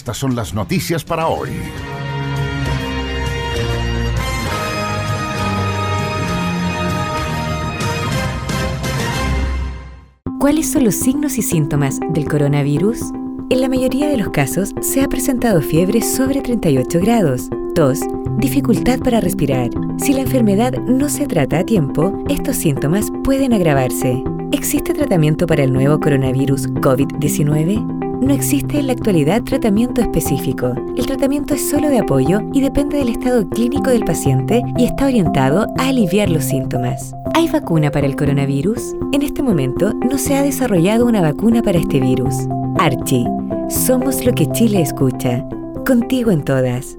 Estas son las noticias para hoy. ¿Cuáles son los signos y síntomas del coronavirus? En la mayoría de los casos se ha presentado fiebre sobre 38 grados, tos, dificultad para respirar. Si la enfermedad no se trata a tiempo, estos síntomas pueden agravarse. ¿Existe tratamiento para el nuevo coronavirus COVID-19? No existe en la actualidad tratamiento específico. El tratamiento es solo de apoyo y depende del estado clínico del paciente y está orientado a aliviar los síntomas. ¿Hay vacuna para el coronavirus? En este momento no se ha desarrollado una vacuna para este virus. Archie, somos lo que Chile escucha. Contigo en todas.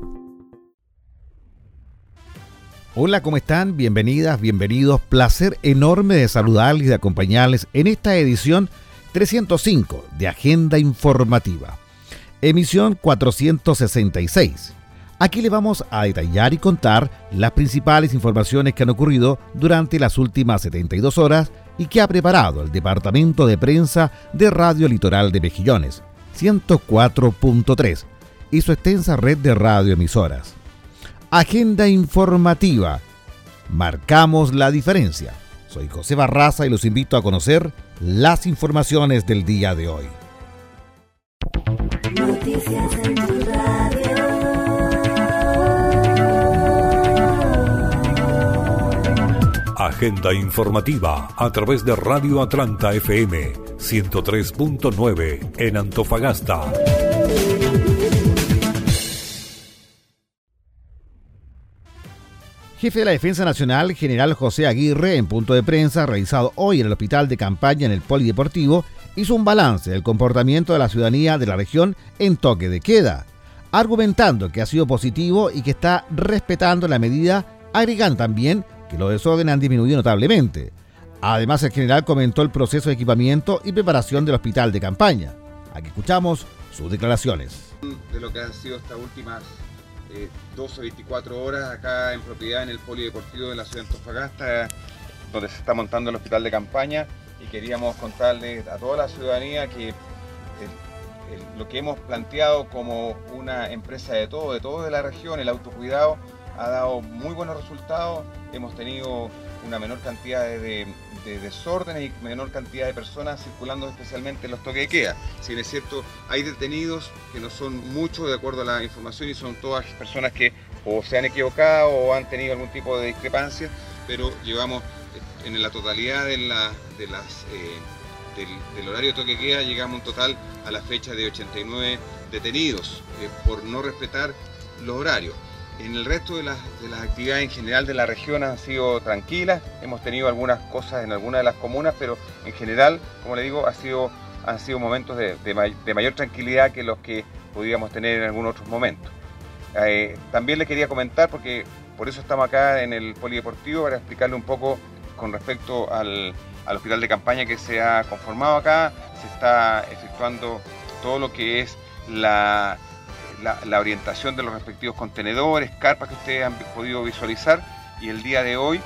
Hola, ¿cómo están? Bienvenidas, bienvenidos. Placer enorme de saludarles y de acompañarles en esta edición 305 de Agenda Informativa. Emisión 466 Aquí le vamos a detallar y contar las principales informaciones que han ocurrido durante las últimas 72 horas y que ha preparado el Departamento de Prensa de Radio Litoral de Mejillones, 104.3, y su extensa red de radioemisoras. Agenda informativa. Marcamos la diferencia. Soy José Barraza y los invito a conocer las informaciones del día de hoy. Noticias Agenda informativa a través de Radio Atlanta FM 103.9 en Antofagasta. Jefe de la Defensa Nacional, general José Aguirre, en punto de prensa realizado hoy en el Hospital de Campaña en el Polideportivo, hizo un balance del comportamiento de la ciudadanía de la región en toque de queda, argumentando que ha sido positivo y que está respetando la medida, agregando también que los desórdenes han disminuido notablemente. Además, el general comentó el proceso de equipamiento y preparación del hospital de campaña. Aquí escuchamos sus declaraciones. De lo que han sido estas últimas 12 o 24 horas acá en propiedad en el Polideportivo de la ciudad de Antofagasta, donde se está montando el hospital de campaña y queríamos contarles a toda la ciudadanía que lo que hemos planteado como una empresa de todo, de todo de la región, el autocuidado, ha dado muy buenos resultados. Hemos tenido una menor cantidad de, desórdenes y menor cantidad de personas circulando especialmente en los toques de queda. Si bien es cierto, hay detenidos que no son muchos de acuerdo a la información y son todas personas que o se han equivocado o han tenido algún tipo de discrepancia, pero llevamos eh, en la totalidad eh, del, horario de toque de queda, llegamos un total a la fecha de 89 detenidos eh, por no respetar los horarios. En el resto de las, actividades en general de la región han sido tranquilas, hemos tenido algunas cosas en algunas de las comunas, pero en general, como le digo, ha sido, han sido momentos de, mayor tranquilidad que los que podíamos tener en algunos otros momentos. Eh, también le quería comentar, porque por eso estamos acá en el Polideportivo, para explicarle un poco con respecto al, al hospital de campaña que se ha conformado acá, se está efectuando todo lo que es la la, orientación de los respectivos contenedores, carpas que ustedes han podido visualizar y el día de hoy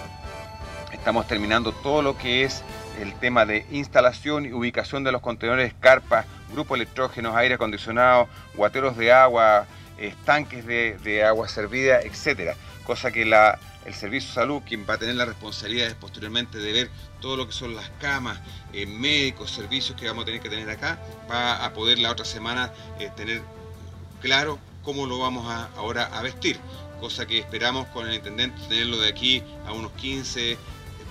estamos terminando todo lo que es el tema de instalación y ubicación de los contenedores, carpas, grupos electrógenos, aire acondicionado, guateros de agua, estanques de, agua servida, etcétera. Cosa que la, el Servicio de Salud, quien va a tener la responsabilidad posteriormente de ver todo lo que son las camas, eh, médicos, servicios que vamos a tener que tener acá, va a poder la otra semana eh, tener claro cómo lo vamos a, ahora a vestir, cosa que esperamos con el intendente tenerlo de aquí a unos 15,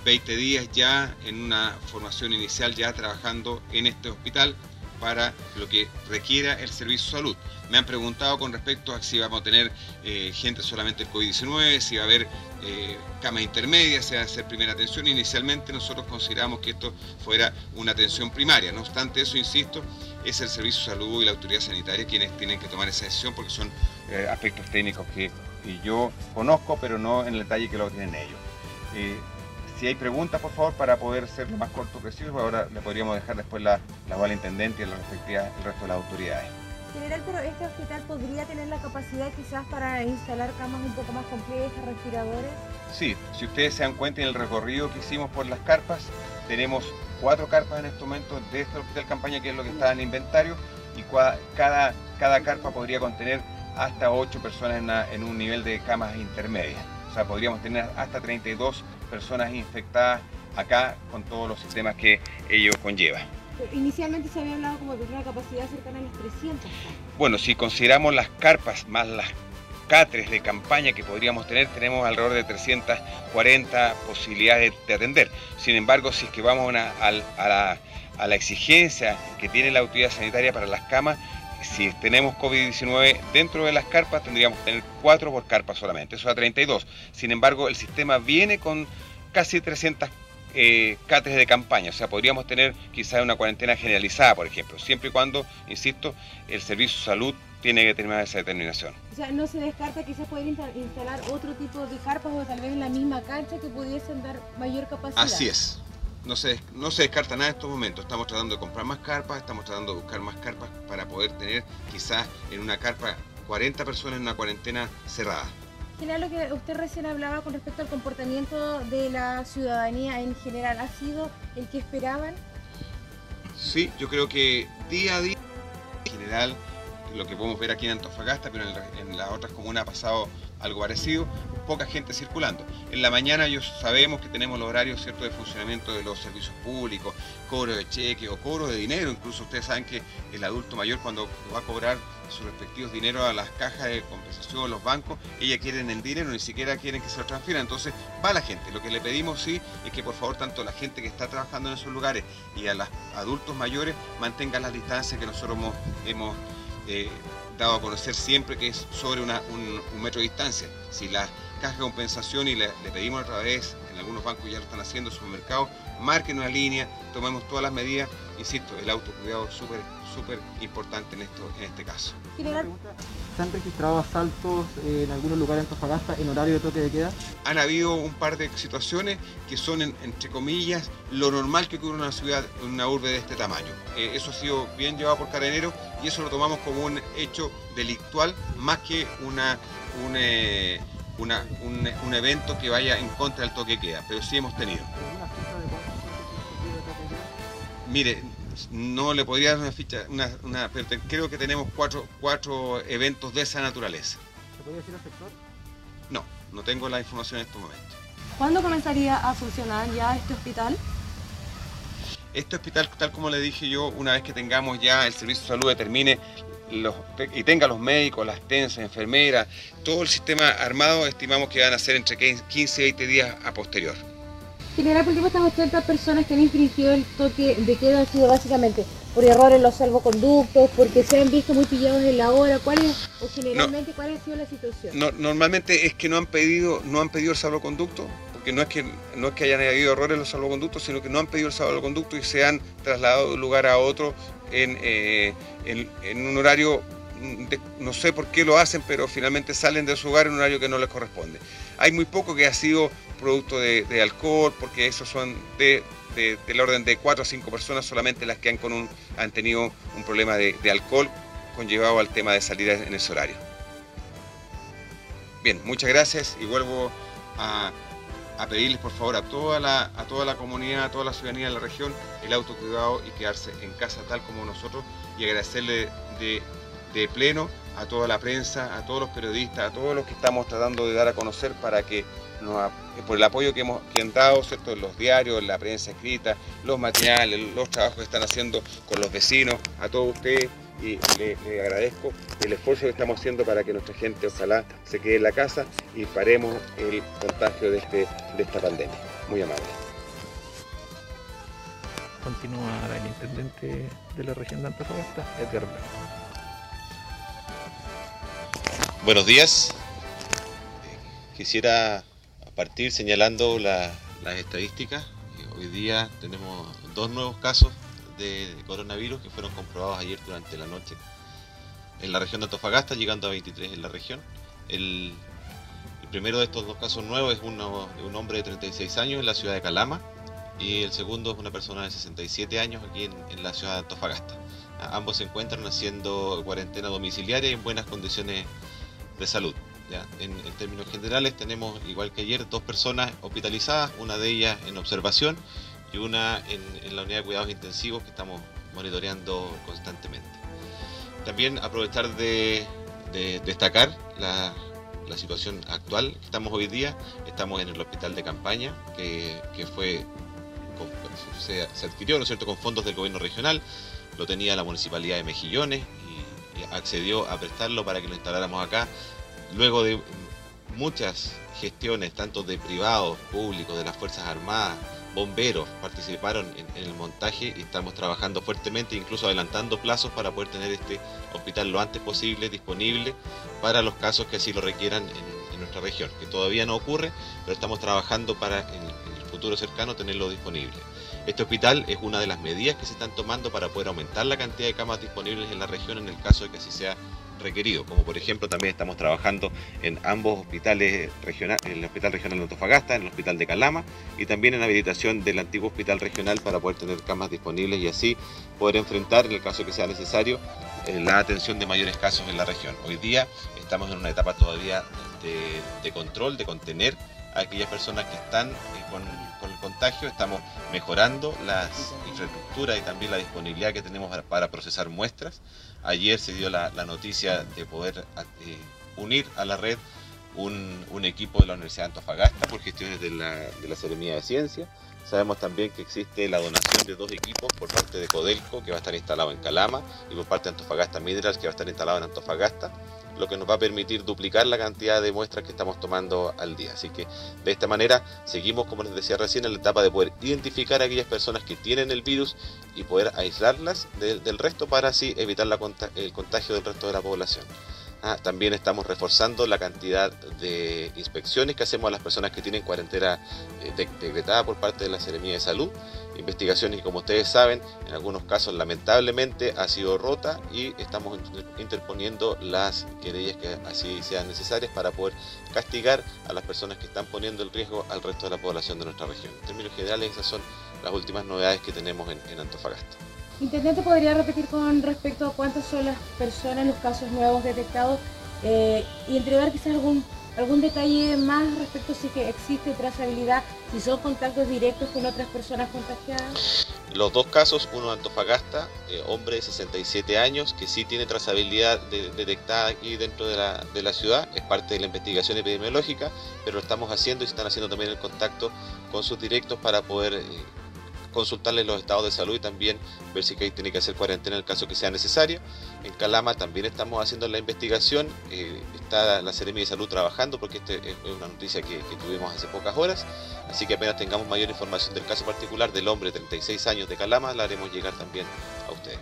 20 días ya en una formación inicial ya trabajando en este hospital para lo que requiera el servicio de salud. Me han preguntado con respecto a si vamos a tener eh, gente solamente el COVID-19, si va a haber eh, camas intermedias, si va a ser primera atención. Inicialmente nosotros consideramos que esto fuera una atención primaria. No obstante eso, insisto, es el Servicio de Salud y la autoridad sanitaria quienes tienen que tomar esa decisión porque son eh, aspectos técnicos que yo conozco, pero no en el detalle que lo tienen ellos. Si hay preguntas, por favor, para poder ser lo más corto preciso, ahora le podríamos dejar después la, la voz al intendente y la respectiva, el resto de las autoridades. General, pero este hospital podría tener la capacidad quizás para instalar camas un poco más complejas, respiradores. Sí, si ustedes se dan cuenta en el recorrido que hicimos por las carpas, tenemos cuatro carpas en este momento de este hospital campaña, que es lo que está en el inventario, y cada, cada carpa podría contener hasta ocho personas en, en un nivel de camas intermedias. O sea, podríamos tener hasta 32 personas infectadas acá con todos los sistemas que ello conlleva. Inicialmente se había hablado como de una capacidad cercana a las 300. Bueno, si consideramos las carpas más las catres de campaña que podríamos tener, tenemos alrededor de 340 posibilidades de, atender. Sin embargo, si es que vamos a, la, a la exigencia que tiene la autoridad sanitaria para las camas, si tenemos COVID-19 dentro de las carpas, tendríamos que tener 4 por carpa solamente, eso da 32. Sin embargo, el sistema viene con casi 300 eh, cáteres de campaña, o sea, podríamos tener quizás una cuarentena generalizada, por ejemplo, siempre y cuando, insisto, el Servicio de Salud tiene que terminar esa determinación. O sea, no se descarta quizás poder instalar otro tipo de carpas o tal vez en la misma cancha que pudiesen dar mayor capacidad. Así es, no se, no se descarta nada en estos momentos. Estamos tratando de comprar más carpas, estamos tratando de buscar más carpas para poder tener quizás en una carpa 40 personas en una cuarentena cerrada. General, lo que usted recién hablaba con respecto al comportamiento de la ciudadanía en general, ¿ha sido el que esperaban? Sí, yo creo que día a día, en general, lo que podemos ver aquí en Antofagasta, pero en, las otras comunas ha pasado algo parecido, poca gente circulando. En la mañana yo sabemos que tenemos los horarios ¿cierto? de funcionamiento de los servicios públicos, cobro de cheque o cobro de dinero, incluso ustedes saben que el adulto mayor cuando va a cobrar sus respectivos dinero a las cajas de compensación, los bancos, ella quieren el dinero, ni siquiera quieren que se lo transfieran, entonces va la gente. Lo que le pedimos sí es que por favor tanto la gente que está trabajando en esos lugares y a los adultos mayores mantengan las distancias que nosotros hemos eh, dado a conocer siempre que es sobre un, metro de distancia. Si las cajas de compensación y le, pedimos otra vez, algunos bancos ya lo están haciendo, supermercados, marquen una línea, tomemos todas las medidas, insisto, el autocuidado es súper súper importante en, esto, en este caso. ¿Se han registrado asaltos en algunos lugares en Antofagasta en horario de toque de queda? Han habido un par de situaciones que son, entre comillas, lo normal que ocurre en una ciudad, en una urbe de este tamaño. Eh, eso ha sido bien llevado por Carabineros y eso lo tomamos como un hecho delictual más que una, un, eh, un, evento que vaya en contra del toque de queda, pero sí hemos tenido. Mire, no le podría dar una ficha, una, pero creo que tenemos cuatro, cuatro eventos de esa naturaleza. ¿Se puede decir el sector? No, no tengo la información en estos momentos. ¿Cuándo comenzaría a funcionar ya este hospital? Este hospital, tal como le dije yo, una vez que tengamos ya el servicio de salud determine y tenga los médicos, las tensas, enfermeras, todo el sistema armado, estimamos que van a ser entre 15 y 20 días a posterior. General, por último, estas 80 personas que han infringido el toque de queda han sido básicamente por error en los salvoconductos, porque se han visto muy pillados en la hora. ¿Cuál es, o generalmente, cuál ha sido la situación? normalmente es que no han pedido, no han pedido el salvoconducto, porque no es que no es que hayan habido errores en los salvoconductos, sino que no han pedido el salvoconducto y se han trasladado de un lugar a otro en, eh, en un horario no sé por qué lo hacen, pero finalmente salen de su hogar en un horario que no les corresponde. Hay muy poco que ha sido producto de, alcohol, porque esos son de, del orden de 4 a 5 personas solamente las que han, con han tenido un problema de, alcohol conllevado al tema de salir en ese horario. Bien, muchas gracias y vuelvo a, pedirles por favor a toda, la, a toda la comunidad, a toda la ciudadanía de la región el autocuidado y quedarse en casa tal como nosotros y agradecerle de de pleno a toda la prensa, a todos los periodistas, a todos los que estamos tratando de dar a conocer para que por el apoyo que hemos que han dado ¿cierto? los diarios, la prensa escrita, los materiales, los trabajos que están haciendo con los vecinos, a todos ustedes y le, agradezco el esfuerzo que estamos haciendo para que nuestra gente ojalá se quede en la casa y paremos el contagio de, este, de esta pandemia. Muy amable. continúa el intendente de la región de Antofagasta, Edgar Blanco. Buenos días. Quisiera partir señalando las estadísticas. Hoy día tenemos dos nuevos casos de coronavirus que fueron comprobados ayer durante la noche en la región de Antofagasta, llegando a 23 en la región. El, primero de estos dos casos nuevos es uno, un hombre de 36 años en la ciudad de Calama y el segundo es una persona de 67 años aquí en, la ciudad de Antofagasta. Ambos se encuentran haciendo cuarentena domiciliaria en buenas condiciones de salud. En, términos generales tenemos, igual que ayer, dos personas hospitalizadas, una de ellas en observación y una en, la unidad de cuidados intensivos que estamos monitoreando constantemente. También aprovechar de, destacar la, situación actual que estamos hoy día. Estamos en el hospital de campaña que, fue se, adquirió ¿no cierto? con fondos del gobierno regional, lo tenía la municipalidad de Mejillones y accedió a prestarlo para que lo instaláramos acá luego de muchas gestiones, tanto de privados, públicos, de las Fuerzas Armadas, bomberos, participaron en, el montaje y estamos trabajando fuertemente, incluso adelantando plazos para poder tener este hospital lo antes posible disponible para los casos que así lo requieran en, nuestra región, que todavía no ocurre, pero estamos trabajando para en, el futuro cercano tenerlo disponible. Este hospital es una de las medidas que se están tomando para poder aumentar la cantidad de camas disponibles en la región en el caso de que así sea requerido, como por ejemplo también estamos trabajando en ambos hospitales regionales, en el Hospital Regional de Antofagasta, en el Hospital de Calama y también en la habilitación del antiguo Hospital Regional para poder tener camas disponibles y así poder enfrentar, en el caso que sea necesario, eh, la atención de mayores casos en la región. Hoy día estamos en una etapa todavía de, control, de contener a aquellas personas que están eh, con, el contagio, estamos mejorando las infraestructuras y también la disponibilidad que tenemos para procesar muestras. Ayer se dio la, noticia de poder eh, unir a la red un, equipo de la Universidad de Antofagasta por gestiones de la, de de Ciencia. Sabemos también que existe la donación de dos equipos por parte de Codelco, que va a estar instalado en Calama, y por parte de Antofagasta Minerals, que va a estar instalado en Antofagasta lo que nos va a permitir duplicar la cantidad de muestras que estamos tomando al día. Así que de esta manera seguimos, como les decía recién, en la etapa de poder identificar a aquellas personas que tienen el virus y poder aislarlas del resto para así evitar el contagio del resto de la población. Ah, también estamos reforzando la cantidad de inspecciones que hacemos a las personas que tienen cuarentena eh, decretada por parte de la Seremía de Salud. Investigaciones que, como ustedes saben, en algunos casos lamentablemente ha sido rota y estamos interponiendo las querellas que así sean necesarias para poder castigar a las personas que están poniendo el riesgo al resto de la población de nuestra región. En términos generales, esas son las últimas novedades que tenemos en Antofagasta. Intendente, ¿podría repetir con respecto a cuántas son las personas, los casos nuevos detectados eh, y entregar quizás algún, algún detalle más respecto a si que existe trazabilidad, si son contactos directos con otras personas contagiadas? Los dos casos, uno de Antofagasta, eh, hombre de 67 años, que sí tiene trazabilidad detectada aquí dentro de la, de la, ciudad, es parte de la investigación epidemiológica, pero lo estamos haciendo y están haciendo también el contacto con sus directos para poder... Eh, consultarle los estados de salud y también ver si hay, tiene que hacer cuarentena en el caso que sea necesario. En Calama también estamos haciendo la investigación, eh, está la Seremi de Salud trabajando porque esta es una noticia que, tuvimos hace pocas horas, así que apenas tengamos mayor información del caso particular del hombre de 36 años de Calama, la haremos llegar también a ustedes.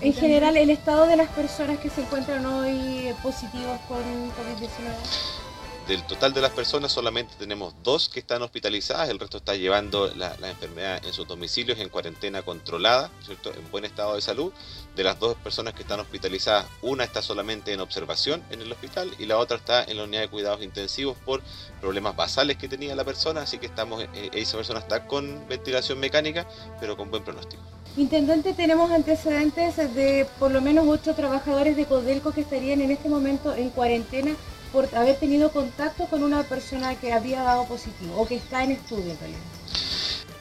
En general, el estado de las personas que se encuentran hoy positivos con COVID-19. Del total de las personas solamente tenemos dos que están hospitalizadas, el resto está llevando la, enfermedad en sus domicilios en cuarentena controlada, en buen estado de salud. De las dos personas que están hospitalizadas, una está solamente en observación en el hospital y la otra está en la unidad de cuidados intensivos por problemas basales que tenía la persona, así que estamos, eh, esa persona está con ventilación mecánica, pero con buen pronóstico. Intendente, tenemos antecedentes de por lo menos ocho trabajadores de Codelco que estarían en este momento en cuarentena por haber tenido contacto con una persona que había dado positivo o que está en estudio en realidad.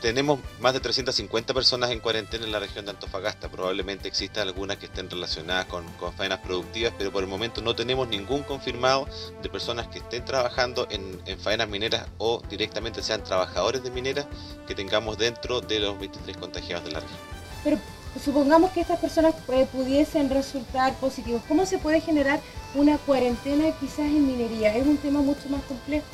Tenemos más de 350 personas en cuarentena en la región de Antofagasta. Probablemente existan algunas que estén relacionadas con, faenas productivas, pero por el momento no tenemos ningún confirmado de personas que estén trabajando en, faenas mineras o directamente sean trabajadores de mineras que tengamos dentro de los 23 contagiados de la región. Pero supongamos que estas personas eh, pudiesen resultar positivos. ¿Cómo se puede generar una cuarentena quizás en minería? Es un tema mucho más complejo.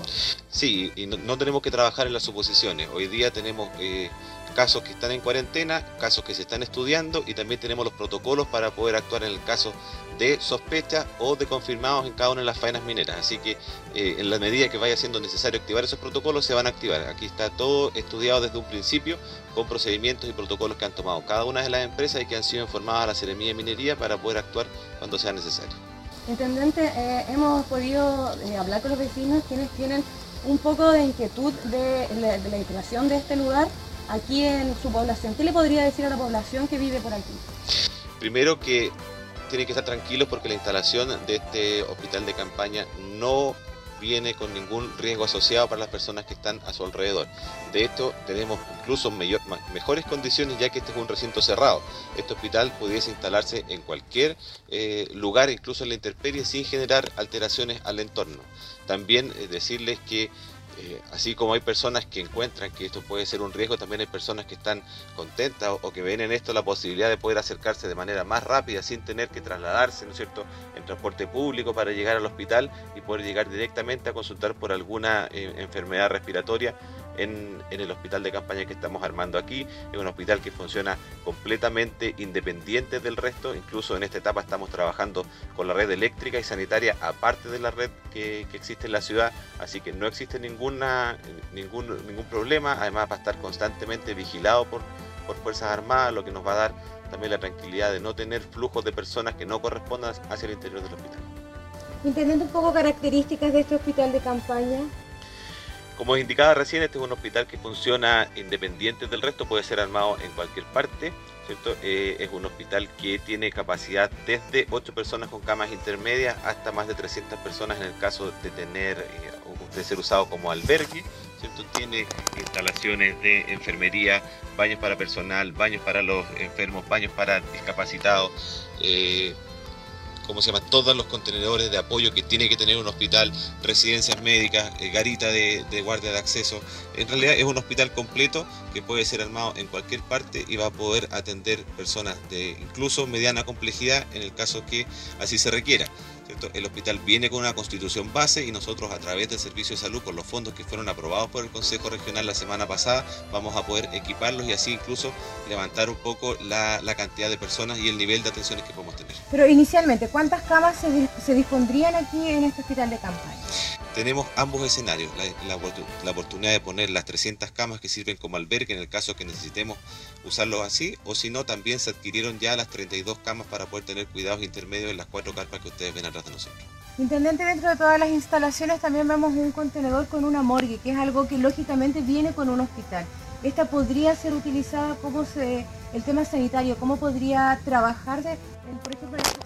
Sí, y no, tenemos que trabajar en las suposiciones. Hoy día tenemos eh, casos que están en cuarentena, casos que se están estudiando y también tenemos los protocolos para poder actuar en el caso de sospecha o de confirmados en cada una de las faenas mineras. Así que eh, en la medida que vaya siendo necesario activar esos protocolos, se van a activar. Aquí está todo estudiado desde un principio con procedimientos y protocolos que han tomado cada una de las empresas y que han sido informadas a la Seremía de Minería para poder actuar cuando sea necesario. Intendente, eh, hemos podido eh, hablar con los vecinos quienes tienen un poco de inquietud de la, instalación de este lugar aquí en su población. ¿Qué le podría decir a la población que vive por aquí? Primero que tienen que estar tranquilos porque la instalación de este hospital de campaña no viene con ningún riesgo asociado para las personas que están a su alrededor. De hecho, tenemos incluso mejores condiciones ya que este es un recinto cerrado. Este hospital pudiese instalarse en cualquier eh, lugar, incluso en la intemperie, sin generar alteraciones al entorno. También eh, decirles que eh, así como hay personas que encuentran que esto puede ser un riesgo, también hay personas que están contentas o, que ven en esto la posibilidad de poder acercarse de manera más rápida sin tener que trasladarse, ¿no es cierto?, en transporte público para llegar al hospital y poder llegar directamente a consultar por alguna eh, enfermedad respiratoria en, el hospital de campaña que estamos armando aquí. Es un hospital que funciona completamente independiente del resto. Incluso en esta etapa estamos trabajando con la red eléctrica y sanitaria aparte de la red que, existe en la ciudad. Así que no existe ninguna, ningún, ningún problema. Además va a estar constantemente vigilado por, por Fuerzas Armadas, lo que nos va a dar también la tranquilidad de no tener flujos de personas que no correspondan hacia el interior del hospital. Entendiendo un poco características de este hospital de campaña, como indicaba recién, este es un hospital que funciona independiente del resto, puede ser armado en cualquier parte. ¿cierto? Eh, es un hospital que tiene capacidad desde 8 personas con camas intermedias hasta más de 300 personas en el caso de tener eh, de ser usado como albergue. ¿cierto? Tiene instalaciones de enfermería, baños para personal, baños para los enfermos, baños para discapacitados. Eh, ¿cómo se llama? Todos los contenedores de apoyo que tiene que tener un hospital, residencias médicas, eh, garita de, guardia de acceso. En realidad es un hospital completo que puede ser armado en cualquier parte y va a poder atender personas de incluso mediana complejidad en el caso que así se requiera. El hospital viene con una constitución base y nosotros a través del Servicio de Salud, con los fondos que fueron aprobados por el Consejo Regional la semana pasada, vamos a poder equiparlos y así incluso levantar un poco la, cantidad de personas y el nivel de atenciones que podemos tener. Pero inicialmente, ¿cuántas camas se, se dispondrían aquí en este hospital de campaña? Tenemos ambos escenarios, la, oportunidad de poner las 300 camas que sirven como albergue en el caso que necesitemos usarlos así, o si no, también se adquirieron ya las 32 camas para poder tener cuidados intermedios en las cuatro carpas que ustedes ven atrás de nosotros. Intendente, dentro de todas las instalaciones también vemos un contenedor con una morgue, que es algo que lógicamente viene con un hospital. ¿Esta podría ser utilizada como se, el tema sanitario? ¿Cómo podría trabajarse, por ejemplo,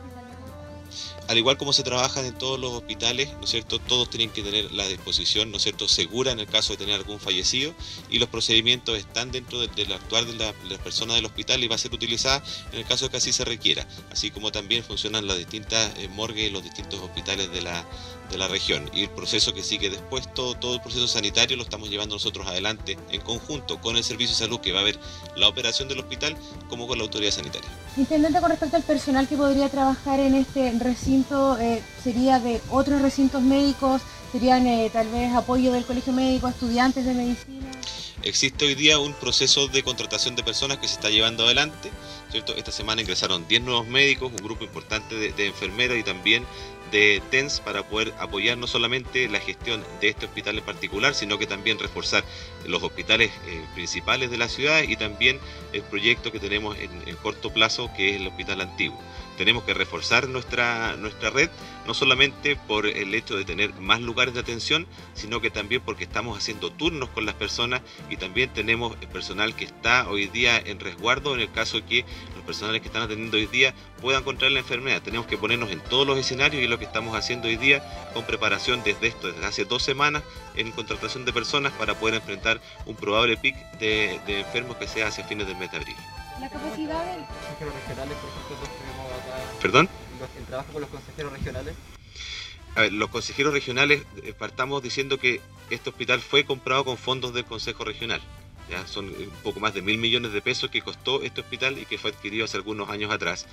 al igual como se trabaja en todos los hospitales, ¿no es cierto? Todos tienen que tener la disposición, ¿no es cierto?, segura en el caso de tener algún fallecido y los procedimientos están dentro del actuar de la, persona del hospital y va a ser utilizada en el caso que así se requiera, así como también funcionan las distintas eh, morgues y los distintos hospitales de la, de la región. Y el proceso que sigue después, todo, todo el proceso sanitario lo estamos llevando nosotros adelante en conjunto con el Servicio de Salud que va a ver la operación del hospital como con la autoridad sanitaria. Intendente, con respecto al personal que podría trabajar en este recinto, eh, ¿sería de otros recintos médicos? ¿Serían eh, tal vez apoyo del colegio médico, estudiantes de medicina? Existe hoy día un proceso de contratación de personas que se está llevando adelante. ¿cierto? Esta semana ingresaron 10 nuevos médicos, un grupo importante de, de enfermeras y también de TENS para poder apoyar no solamente la gestión de este hospital en particular, sino que también reforzar los hospitales eh, principales de la ciudad y también el proyecto que tenemos en, en corto plazo, que es el hospital antiguo tenemos que reforzar nuestra, nuestra red, no solamente por el hecho de tener más lugares de atención, sino que también porque estamos haciendo turnos con las personas y también tenemos el personal que está hoy día en resguardo en el caso de que los personales que están atendiendo hoy día puedan contraer la enfermedad. Tenemos que ponernos en todos los escenarios y es lo que estamos haciendo hoy día con preparación desde esto, desde hace dos semanas en contratación de personas para poder enfrentar un probable pic de, enfermos que sea hacia fines del mes de abril. La capacidad del... ¿Perdón? El trabajo con los consejeros regionales. A ver, los consejeros regionales, eh, partamos diciendo que este hospital fue comprado con fondos del Consejo Regional. Son un poco más de mil millones de pesos que costó este hospital y que fue adquirido hace algunos años atrás.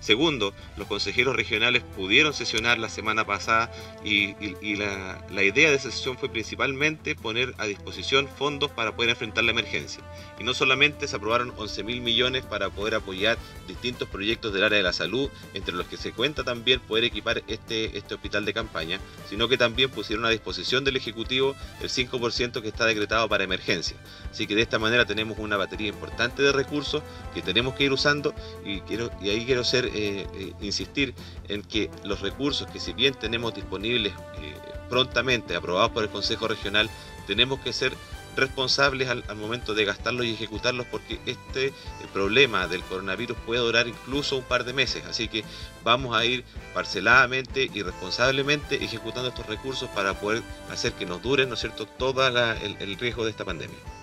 Segundo, los consejeros regionales pudieron sesionar la semana pasada y, la, la, idea de esa sesión fue principalmente poner a disposición fondos para poder enfrentar la emergencia. Y no solamente se aprobaron 11 mil millones para poder apoyar distintos proyectos del área de la salud, entre los que se cuenta también poder equipar este, este hospital de campaña, sino que también pusieron a disposición del Ejecutivo el 5% que está decretado para emergencia. Así que de esta manera tenemos una batería importante de recursos que tenemos que ir usando y, quiero, y ahí quiero ser eh, eh, insistir en que los recursos que si bien tenemos disponibles eh, prontamente, aprobados por el Consejo Regional, tenemos que ser responsables al, momento de gastarlos y ejecutarlos porque este problema del coronavirus puede durar incluso un par de meses. Así que vamos a ir parceladamente y responsablemente ejecutando estos recursos para poder hacer que nos duren, ¿no es cierto?, todo el riesgo de esta pandemia.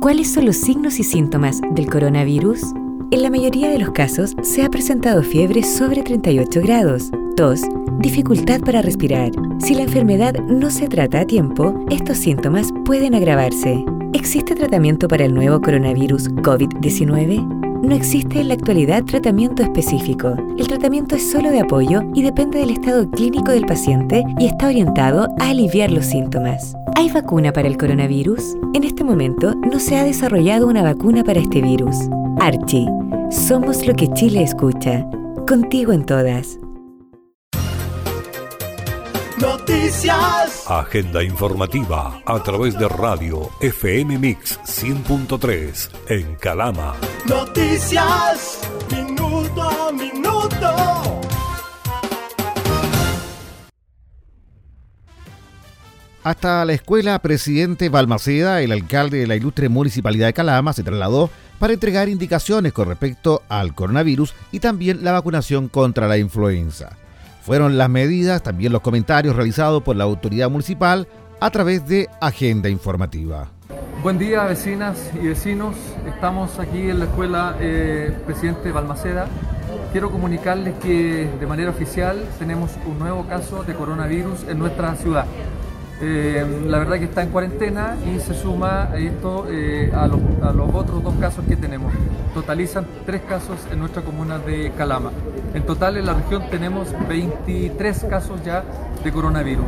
¿Cuáles son los signos y síntomas del coronavirus? En la mayoría de los casos se ha presentado fiebre sobre 38 grados, tos, dificultad para respirar. Si la enfermedad no se trata a tiempo, estos síntomas pueden agravarse. ¿Existe tratamiento para el nuevo coronavirus COVID-19? No existe en la actualidad tratamiento específico. El tratamiento es solo de apoyo y depende del estado clínico del paciente y está orientado a aliviar los síntomas. ¿Hay vacuna para el coronavirus? En este momento no se ha desarrollado una vacuna para este virus. Archie, somos lo que Chile escucha. Contigo en todas. Noticias. Agenda informativa a través de radio FM Mix 100.3 en Calama. Noticias. Minuto a minuto. Hasta la escuela Presidente Balmaceda, el alcalde de la ilustre municipalidad de Calama se trasladó para entregar indicaciones con respecto al coronavirus y también la vacunación contra la influenza. Fueron las medidas, también los comentarios realizados por la autoridad municipal a través de Agenda Informativa. Buen día vecinas y vecinos, estamos aquí en la escuela eh, Presidente Balmaceda. Quiero comunicarles que de manera oficial tenemos un nuevo caso de coronavirus en nuestra ciudad. Eh, la verdad que está en cuarentena y se suma esto eh, a, los, otros dos casos que tenemos. Totalizan tres casos en nuestra comuna de Calama. En total en la región tenemos 23 casos ya de coronavirus.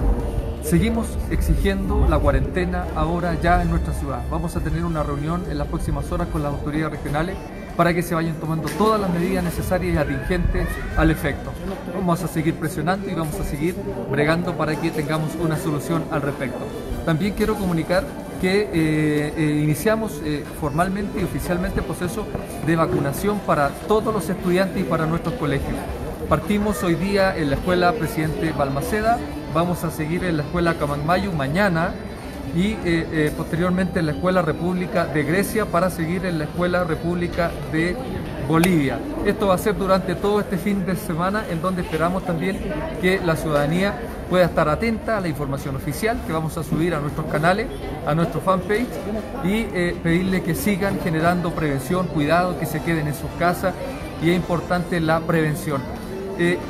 Seguimos exigiendo la cuarentena ahora ya en nuestra ciudad. Vamos a tener una reunión en las próximas horas con las autoridades regionales para que se vayan tomando todas las medidas necesarias y atingentes al efecto. Vamos a seguir presionando y vamos a seguir bregando para que tengamos una solución al respecto. También quiero comunicar que eh, eh, iniciamos eh, formalmente y oficialmente el proceso de vacunación para todos los estudiantes y para nuestros colegios. Partimos hoy día en la escuela Presidente Balmaceda, vamos a seguir en la escuela Camanmayu mañana y eh, eh, posteriormente en la Escuela República de Grecia para seguir en la Escuela República de Bolivia. Esto va a ser durante todo este fin de semana en donde esperamos también que la ciudadanía pueda estar atenta a la información oficial que vamos a subir a nuestros canales, a nuestro fanpage y eh, pedirle que sigan generando prevención, cuidado, que se queden en sus casas y es importante la prevención.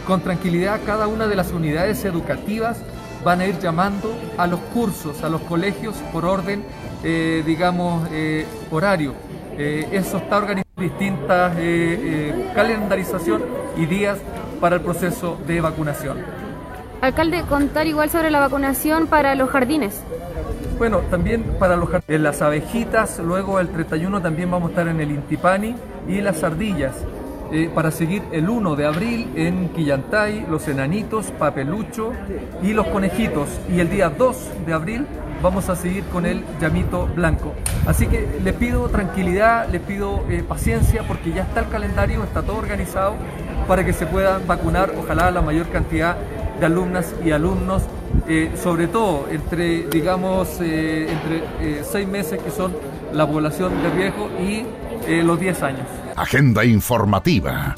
con tranquilidad cada una de las unidades educativas van a ir llamando a los cursos, a los colegios por orden, eh, digamos, eh, horario. Eh, eso está organizado en distintas calendarización y días para el proceso de vacunación. Alcalde, contar igual sobre la vacunación para los jardines. Bueno, también para los jardines, las abejitas, luego el 31 también vamos a estar en el Intipani y las ardillas. Eh, para seguir el 1 de abril en Quillantay, los enanitos, Papelucho y los conejitos. Y el día 2 de abril vamos a seguir con el llamito blanco. Así que le pido tranquilidad, le pido eh, paciencia porque ya está el calendario, está todo organizado para que se puedan vacunar, ojalá la mayor cantidad de alumnas y alumnos, eh, sobre todo entre, digamos, entre seis meses que son la población de riesgo y los 10 años. Agenda informativa.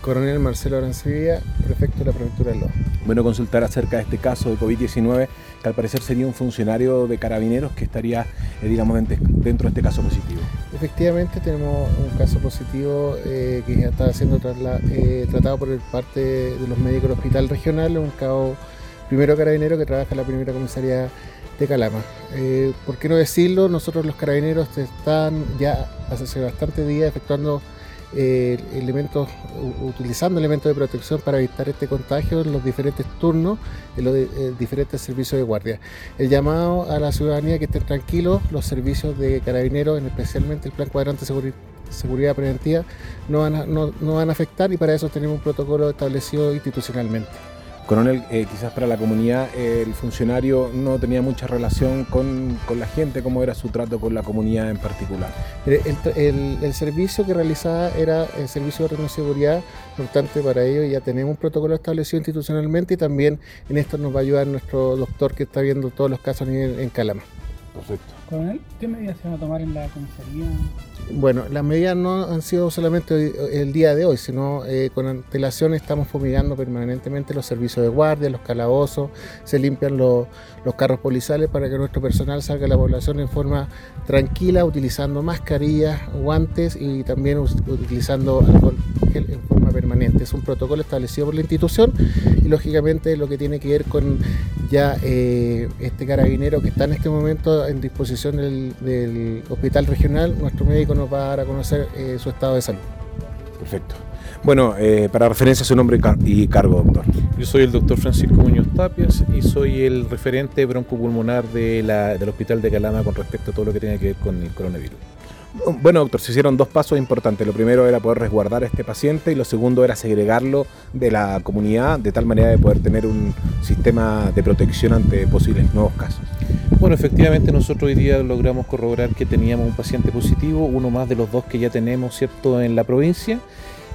Coronel Marcelo Arancibia, prefecto de la Prefectura de Loja. Bueno, consultar acerca de este caso de COVID-19, que al parecer sería un funcionario de carabineros que estaría, eh, digamos, dentro de este caso positivo. Efectivamente, tenemos un caso positivo eh, que ya está siendo eh, tratado por parte de los médicos del Hospital Regional, un cabo primero carabinero que trabaja en la primera comisaría de Calama. Eh, ¿Por qué no decirlo? Nosotros los carabineros están ya hace bastante días efectuando eh, elementos, utilizando elementos de protección para evitar este contagio en los diferentes turnos, en los eh, diferentes servicios de guardia. El llamado a la ciudadanía que estén tranquilos, los servicios de carabineros, especialmente el plan cuadrante de seguridad preventiva, no van, no van a afectar y para eso tenemos un protocolo establecido institucionalmente. Coronel, eh, quizás para la comunidad el funcionario no tenía mucha relación con, la gente, ¿cómo era su trato con la comunidad en particular? El, servicio que realizaba era el servicio de orden de seguridad, importante para ello ya tenemos un protocolo establecido institucionalmente y también en esto nos va a ayudar nuestro doctor que está viendo todos los casos en Calama. Perfecto. ¿Qué medidas se van a tomar en la comisaría? Bueno, las medidas no han sido solamente el día de hoy, sino eh, con antelación estamos fumigando permanentemente los servicios de guardia, los calabozos, se limpian los, carros policiales para que nuestro personal salga a la población en forma tranquila, utilizando mascarillas, guantes y también utilizando alcohol en forma permanente. Es un protocolo establecido por la institución y lógicamente lo que tiene que ver con ya eh, este carabinero que está en este momento en disposición del, del hospital regional, nuestro médico nos va a dar a conocer eh, su estado de salud. Perfecto. Bueno, eh, para referencia su nombre y cargo, doctor. Yo soy el doctor Francisco Muñoz Tapias y soy el referente broncopulmonar de del Hospital de Calama con respecto a todo lo que tiene que ver con el coronavirus. Bueno, doctor, se hicieron dos pasos importantes. Lo primero era poder resguardar a este paciente y lo segundo era segregarlo de la comunidad de tal manera de poder tener un sistema de protección ante posibles nuevos casos. Bueno, efectivamente nosotros hoy día logramos corroborar que teníamos un paciente positivo, uno más de los dos que ya tenemos, ¿cierto?, en la provincia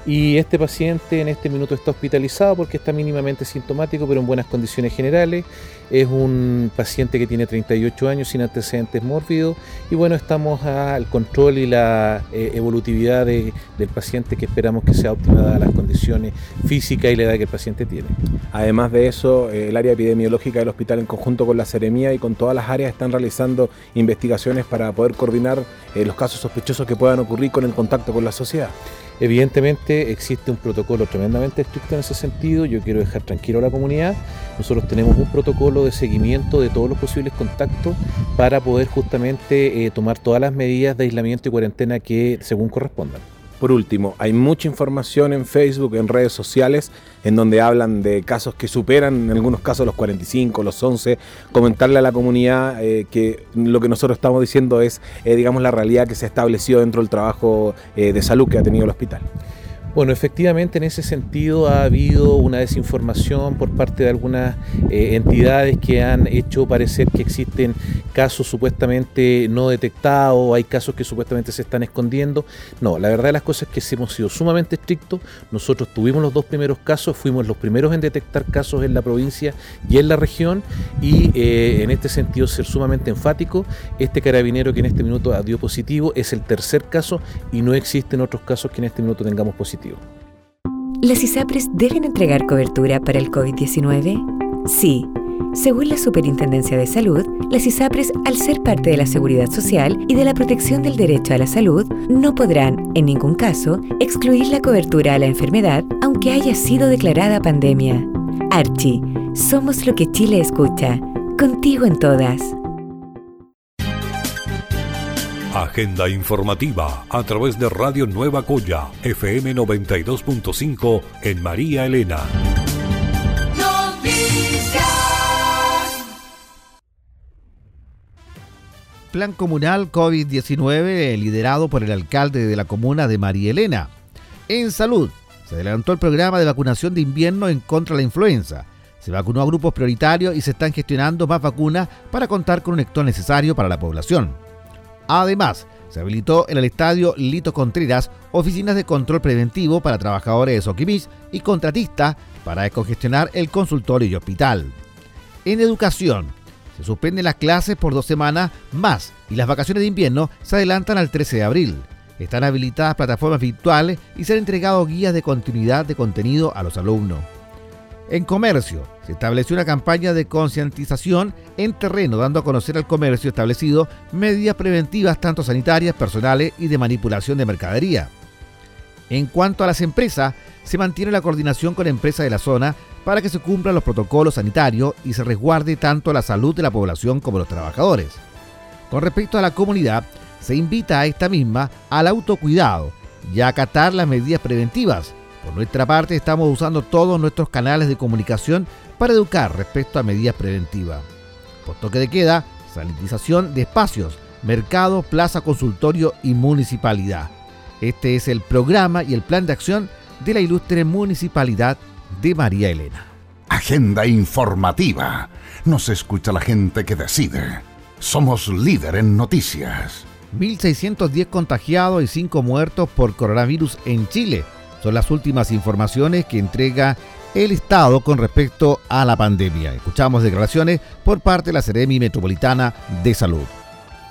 y este paciente en este minuto está hospitalizado porque está mínimamente sintomático, pero en buenas condiciones generales. Es un paciente que tiene 38 años sin antecedentes mórbidos. Y bueno, estamos al control y la eh, evolutividad del paciente que esperamos que sea óptima las condiciones físicas y la edad que el paciente tiene. Además de eso, eh, el área epidemiológica del hospital en conjunto con la Seremía y con todas las áreas están realizando investigaciones para poder coordinar eh, los casos sospechosos que puedan ocurrir con el contacto con la sociedad. Evidentemente existe un protocolo tremendamente estricto en ese sentido, yo quiero dejar tranquilo a la comunidad, nosotros tenemos un protocolo de seguimiento de todos los posibles contactos para poder justamente eh, tomar todas las medidas de aislamiento y cuarentena que según correspondan. Por último, hay mucha información en Facebook, en redes sociales, en donde hablan de casos que superan, en algunos casos, los 45, los 11. Comentarle a la comunidad eh, que lo que nosotros estamos diciendo es, eh, digamos, la realidad que se ha establecido dentro del trabajo eh, de salud que ha tenido el hospital. Bueno, efectivamente en ese sentido ha habido una desinformación por parte de algunas eh, entidades que han hecho parecer que existen casos supuestamente no detectados, hay casos que supuestamente se están escondiendo. No, la verdad de las cosas es que hemos sido sumamente estrictos. Nosotros tuvimos los dos primeros casos, fuimos los primeros en detectar casos en la provincia y en la región y eh, en este sentido ser sumamente enfático. Este carabinero que en este minuto dio positivo es el tercer caso y no existen otros casos que en este minuto tengamos positivo. ¿Las ISAPRES deben entregar cobertura para el COVID-19? Sí. Según la Superintendencia de Salud, las ISAPRES, al ser parte de la seguridad social y de la protección del derecho a la salud, no podrán, en ningún caso, excluir la cobertura a la enfermedad aunque haya sido declarada pandemia. Archie, somos lo que Chile escucha. Contigo en todas. Agenda informativa a través de Radio Nueva Coya, FM 92.5 en María Elena. Plan comunal COVID-19 liderado por el alcalde de la comuna de María Elena. En salud, se adelantó el programa de vacunación de invierno en contra de la influenza. Se vacunó a grupos prioritarios y se están gestionando más vacunas para contar con un stock necesario para la población. Además, se habilitó en el estadio Lito Contreras oficinas de control preventivo para trabajadores de Soquimich y contratistas para descongestionar el consultorio y hospital. En educación, se suspenden las clases por dos semanas más y las vacaciones de invierno se adelantan al 13 de abril. Están habilitadas plataformas virtuales y se han entregado guías de continuidad de contenido a los alumnos. En comercio, se estableció una campaña de concientización en terreno, dando a conocer al comercio establecido medidas preventivas tanto sanitarias, personales y de manipulación de mercadería. En cuanto a las empresas, se mantiene la coordinación con empresas de la zona para que se cumplan los protocolos sanitarios y se resguarde tanto la salud de la población como los trabajadores. Con respecto a la comunidad, se invita a esta misma al autocuidado y a acatar las medidas preventivas. Por nuestra parte, estamos usando todos nuestros canales de comunicación para educar respecto a medidas preventivas. Por toque de queda, sanitización de espacios, mercado, plaza, consultorio y municipalidad. Este es el programa y el plan de acción de la ilustre municipalidad de María Elena. Agenda informativa. Nos escucha la gente que decide. Somos líder en noticias. 1.610 contagiados y 5 muertos por coronavirus en Chile. Son las últimas informaciones que entrega el Estado con respecto a la pandemia. Escuchamos declaraciones por parte de la Seremi Metropolitana de Salud.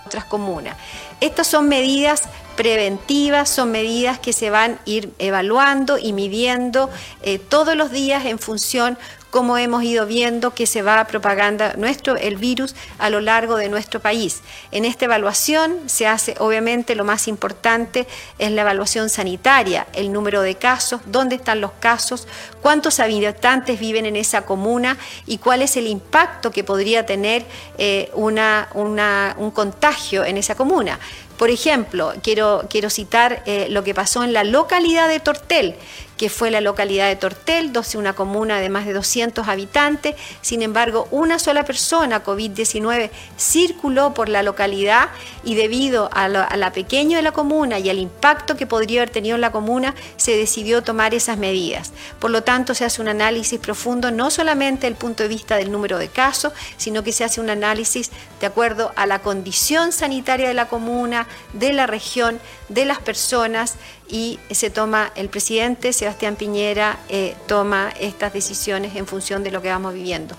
Otras comunas. Estas son medidas preventivas, son medidas que se van a ir evaluando y midiendo eh, todos los días en función como hemos ido viendo que se va propagando nuestro, el virus a lo largo de nuestro país. En esta evaluación se hace, obviamente, lo más importante es la evaluación sanitaria, el número de casos, dónde están los casos, cuántos habitantes viven en esa comuna y cuál es el impacto que podría tener eh, una, un contagio en esa comuna. Por ejemplo, quiero, quiero citar eh, lo que pasó en la localidad de Tortel, que fue la localidad de Tortel, una comuna de más de 200 habitantes. Sin embargo, una sola persona COVID-19 circuló por la localidad y debido a la, a la pequeña de la comuna y al impacto que podría haber tenido en la comuna, se decidió tomar esas medidas. Por lo tanto, se hace un análisis profundo, no solamente desde el punto de vista del número de casos, sino que se hace un análisis de acuerdo a la condición sanitaria de la comuna, de la región, de las personas y se toma, el presidente Sebastián Piñera eh, toma estas decisiones en función de lo que vamos viviendo.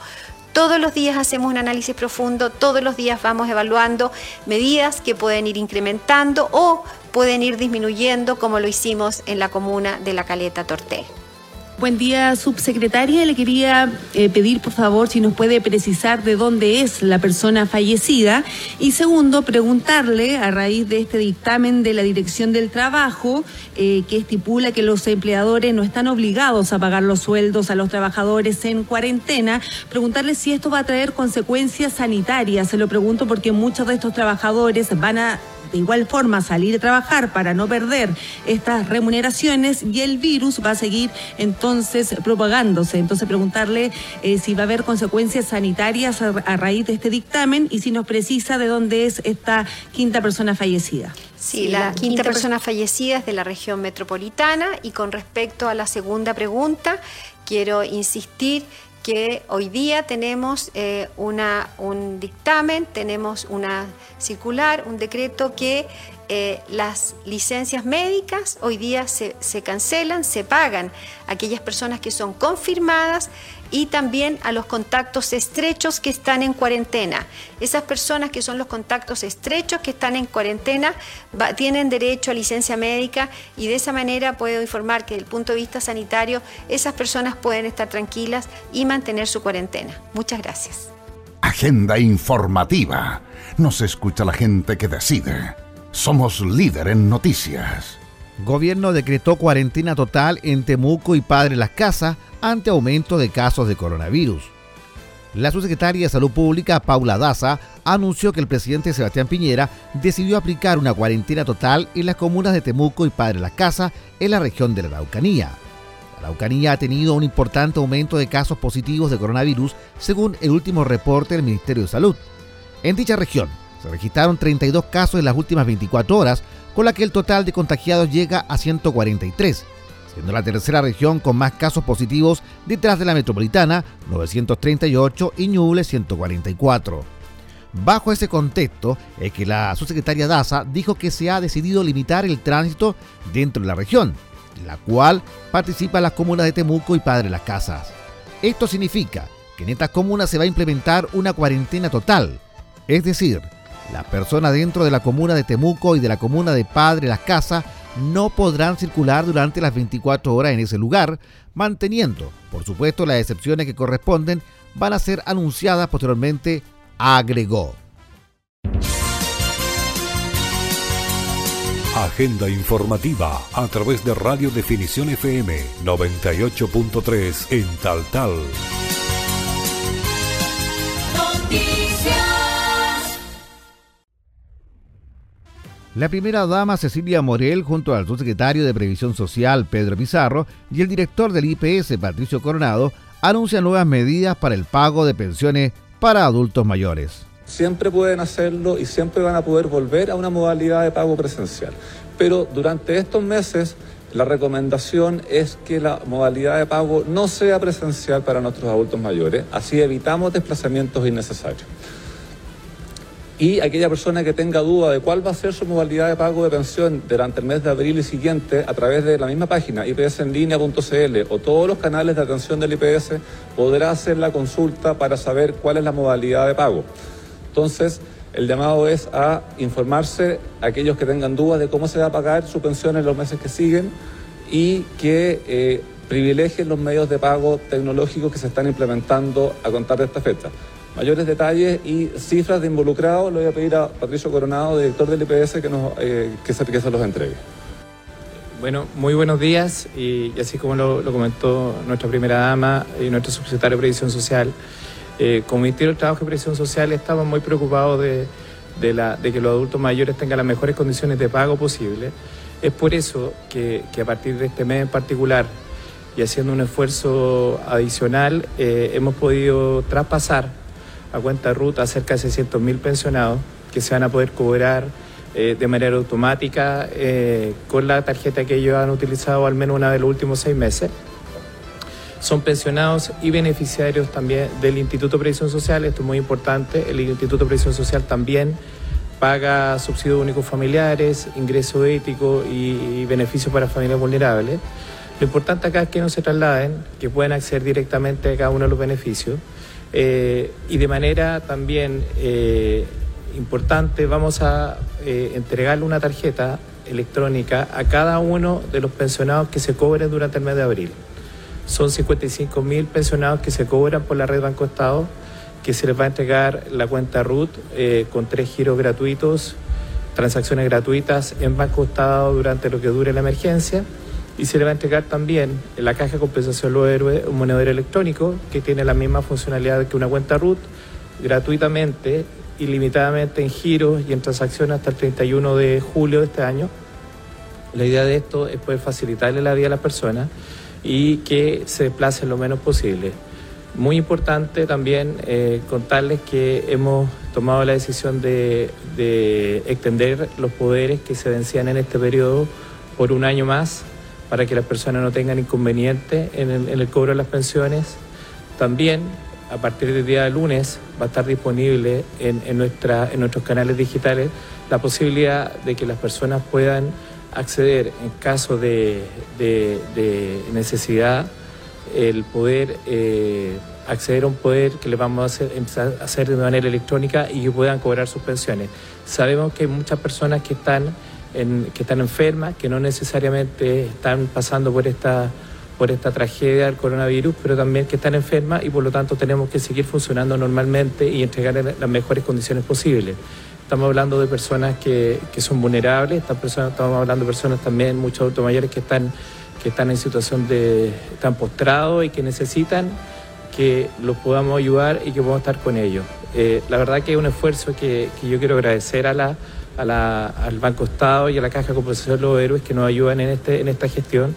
Todos los días hacemos un análisis profundo, todos los días vamos evaluando medidas que pueden ir incrementando o pueden ir disminuyendo como lo hicimos en la comuna de La Caleta Tortel. Buen día, subsecretaria. Le quería eh, pedir, por favor, si nos puede precisar de dónde es la persona fallecida. Y segundo, preguntarle, a raíz de este dictamen de la Dirección del Trabajo, eh, que estipula que los empleadores no están obligados a pagar los sueldos a los trabajadores en cuarentena, preguntarle si esto va a traer consecuencias sanitarias. Se lo pregunto porque muchos de estos trabajadores van a de igual forma salir a trabajar para no perder estas remuneraciones y el virus va a seguir entonces propagándose. Entonces preguntarle eh, si va a haber consecuencias sanitarias a, raíz de este dictamen y si nos precisa de dónde es esta quinta persona fallecida. Sí, la, quinta, persona fallecida es de la región metropolitana y con respecto a la segunda pregunta, quiero insistir que hoy día tenemos eh, una, un dictamen, tenemos una circular, un decreto que eh, las licencias médicas hoy día se, se, cancelan, se pagan. Aquellas personas que son confirmadas y también a los contactos estrechos que están en cuarentena. Esas personas que son los contactos estrechos que están en cuarentena tienen derecho a licencia médica y de esa manera puedo informar que desde el punto de vista sanitario esas personas pueden estar tranquilas y mantener su cuarentena. Muchas gracias. Agenda informativa. Nos escucha la gente que decide. Somos líder en noticias. Gobierno decretó cuarentena total en Temuco y Padre Las Casas ante aumento de casos de coronavirus. La subsecretaria de Salud Pública, Paula Daza, anunció que el presidente Sebastián Piñera decidió aplicar una cuarentena total en las comunas de Temuco y Padre Las Casas en la región de la Araucanía. La Araucanía ha tenido un importante aumento de casos positivos de coronavirus según el último reporte del Ministerio de Salud. En dicha región se registraron 32 casos en las últimas 24 horas, con la que el total de contagiados llega a 143, siendo la tercera región con más casos positivos detrás de la metropolitana, 938 y Ñuble 144. Bajo ese contexto es que la subsecretaria Daza dijo que se ha decidido limitar el tránsito dentro de la región, en la cual participan las comunas de Temuco y Padre Las Casas. Esto significa que en estas comunas se va a implementar una cuarentena total, es decir, las personas dentro de la comuna de Temuco y de la comuna de Padre Las Casas no podrán circular durante las 24 horas en ese lugar, manteniendo, por supuesto, las excepciones que corresponden van a ser anunciadas posteriormente, agregó. Agenda informativa a través de Radio Definición FM 98.3 en Tal Tal. La primera dama Cecilia Morel, junto al subsecretario de Previsión Social Pedro Pizarro y el director del IPS Patricio Coronado, anuncian nuevas medidas para el pago de pensiones para adultos mayores. Siempre pueden hacerlo y siempre van a poder volver a una modalidad de pago presencial. Pero durante estos meses la recomendación es que la modalidad de pago no sea presencial para nuestros adultos mayores, así evitamos desplazamientos innecesarios y aquella persona que tenga duda de cuál va a ser su modalidad de pago de pensión durante el mes de abril y siguiente a través de la misma página ipsenlinea.cl o todos los canales de atención del IPS podrá hacer la consulta para saber cuál es la modalidad de pago. Entonces, el llamado es a informarse a aquellos que tengan dudas de cómo se va a pagar su pensión en los meses que siguen y que eh, privilegien los medios de pago tecnológicos que se están implementando a contar de esta fecha mayores detalles y cifras de involucrados, le voy a pedir a Patricio Coronado, director del IPS, que, nos, eh, que, se, que se los entregue. Bueno, muy buenos días y, así como lo, comentó nuestra primera dama y nuestro subsecretario de Previsión Social, eh, como Ministerio del Trabajo y Previsión Social estamos muy preocupados de, de, que los adultos mayores tengan las mejores condiciones de pago posible. Es por eso que, que a partir de este mes en particular y haciendo un esfuerzo adicional, eh, hemos podido traspasar a cuenta ruta a cerca de 600 mil pensionados que se van a poder cobrar eh, de manera automática eh, con la tarjeta que ellos han utilizado al menos una de los últimos seis meses. Son pensionados y beneficiarios también del Instituto de Previsión Social, esto es muy importante, el Instituto de Previsión Social también paga subsidios únicos familiares, ingreso ético y, y beneficios para familias vulnerables. Lo importante acá es que no se trasladen, que puedan acceder directamente a cada uno de los beneficios. Eh, y de manera también eh, importante vamos a eh, entregarle una tarjeta electrónica a cada uno de los pensionados que se cobren durante el mes de abril. Son 55 mil pensionados que se cobran por la red Banco Estado, que se les va a entregar la cuenta RUT con tres giros gratuitos, transacciones gratuitas en Banco Estado durante lo que dure la emergencia y se le va a entregar también en la caja de compensación los héroes un monedero electrónico que tiene la misma funcionalidad que una cuenta RUT, gratuitamente, ilimitadamente en giros y en transacciones hasta el 31 de julio de este año. La idea de esto es poder facilitarle la vida a las personas y que se desplacen lo menos posible. Muy importante también eh, contarles que hemos tomado la decisión de, de extender los poderes que se vencían en este periodo por un año más para que las personas no tengan inconveniente en el, cobro de las pensiones. También, a partir del día de lunes, va a estar disponible en, nuestros canales digitales la posibilidad de que las personas puedan acceder en caso de, necesidad, el poder eh, acceder a un poder que le vamos a empezar a hacer de manera electrónica y que puedan cobrar sus pensiones. Sabemos que hay muchas personas que están que están enfermas, que no necesariamente están pasando por esta, por esta tragedia del coronavirus, pero también que están enfermas y por lo tanto tenemos que seguir funcionando normalmente y entregar las mejores condiciones posibles. Estamos hablando de personas que, que son vulnerables, personas, estamos hablando de personas también, muchos adultos mayores que están, que están en situación de, están postrados y que necesitan que los podamos ayudar y que podamos estar con ellos. Eh, la verdad que es un esfuerzo que, que yo quiero agradecer a la al Banco Estado y a la Caja de Compensación de los Héroes que nos ayudan en, este, en esta gestión,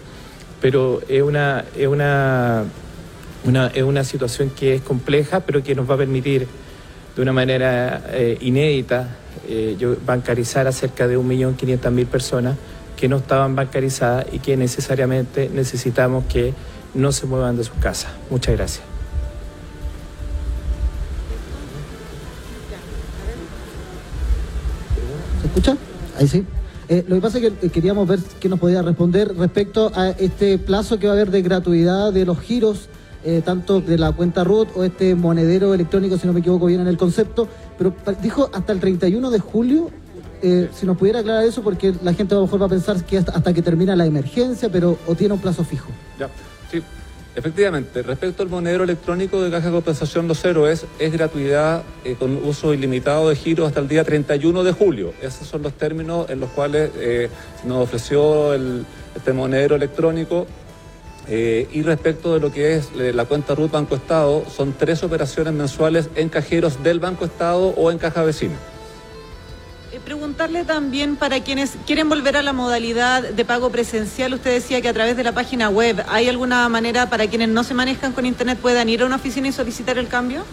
pero es una, es, una, es una situación que es compleja, pero que nos va a permitir de una manera eh, inédita eh, bancarizar a cerca de 1.500.000 personas que no estaban bancarizadas y que necesariamente necesitamos que no se muevan de sus casas. Muchas gracias. Ahí sí. Eh, lo que pasa es que eh, queríamos ver qué nos podía responder respecto a este plazo que va a haber de gratuidad de los giros, eh, tanto de la cuenta RUT o este monedero electrónico, si no me equivoco bien en el concepto, pero dijo hasta el 31 de julio. si nos pudiera aclarar eso, porque la gente a lo mejor va a pensar que hasta, que termina la emergencia, pero o tiene un plazo fijo. Ya, sí. Efectivamente, respecto al monedero electrónico de Caja de Compensación Los Héroes, es gratuidad eh, con uso ilimitado de giros hasta el día 31 de julio. Esos son los términos en los cuales eh, nos ofreció este monedero electrónico. Eh, y respecto de lo que es la cuenta RUT Banco Estado, son tres operaciones mensuales en cajeros del Banco Estado o en caja vecina. Eh, preguntarle también para quienes quieren volver a la modalidad de pago presencial, usted decía que a través de la página web, ¿hay alguna manera para quienes no se manejan con Internet puedan ir a una oficina y solicitar el cambio?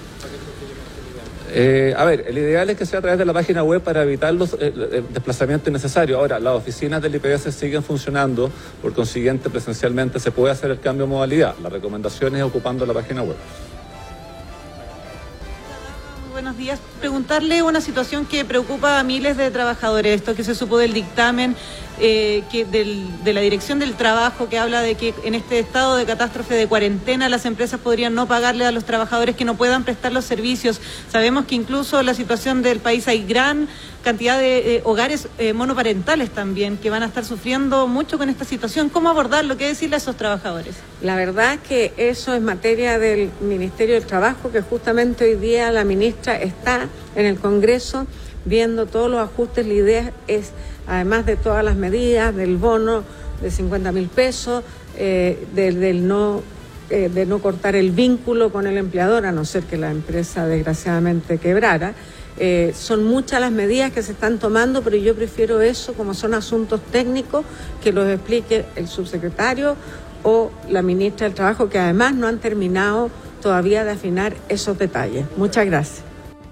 Eh, a ver, el ideal es que sea a través de la página web para evitar los eh, desplazamientos innecesarios. Ahora, las oficinas del IPS siguen funcionando, por consiguiente, presencialmente se puede hacer el cambio de modalidad. La recomendación es ocupando la página web buenos días. Preguntarle una situación que preocupa a miles de trabajadores, esto que se supo del dictamen eh, de la Dirección del Trabajo que habla de que en este estado de catástrofe de cuarentena las empresas podrían no pagarle a los trabajadores que no puedan prestar los servicios. Sabemos que incluso la situación del país hay gran cantidad de hogares eh, monoparentales también que van a estar sufriendo mucho con esta situación. ¿Cómo abordarlo? ¿Qué decirle a esos trabajadores? La verdad que eso es materia del Ministerio del Trabajo, que justamente hoy día la ministra está en el Congreso viendo todos los ajustes. La idea es además de todas las medidas del bono de 50 mil pesos, eh, del, no, eh, de no cortar el vínculo con el empleador, a no ser que la empresa desgraciadamente quebrara. Eh, son muchas las medidas que se están tomando, pero yo prefiero eso, como son asuntos técnicos, que los explique el subsecretario o la ministra del Trabajo, que además no han terminado todavía de afinar esos detalles. Muchas gracias.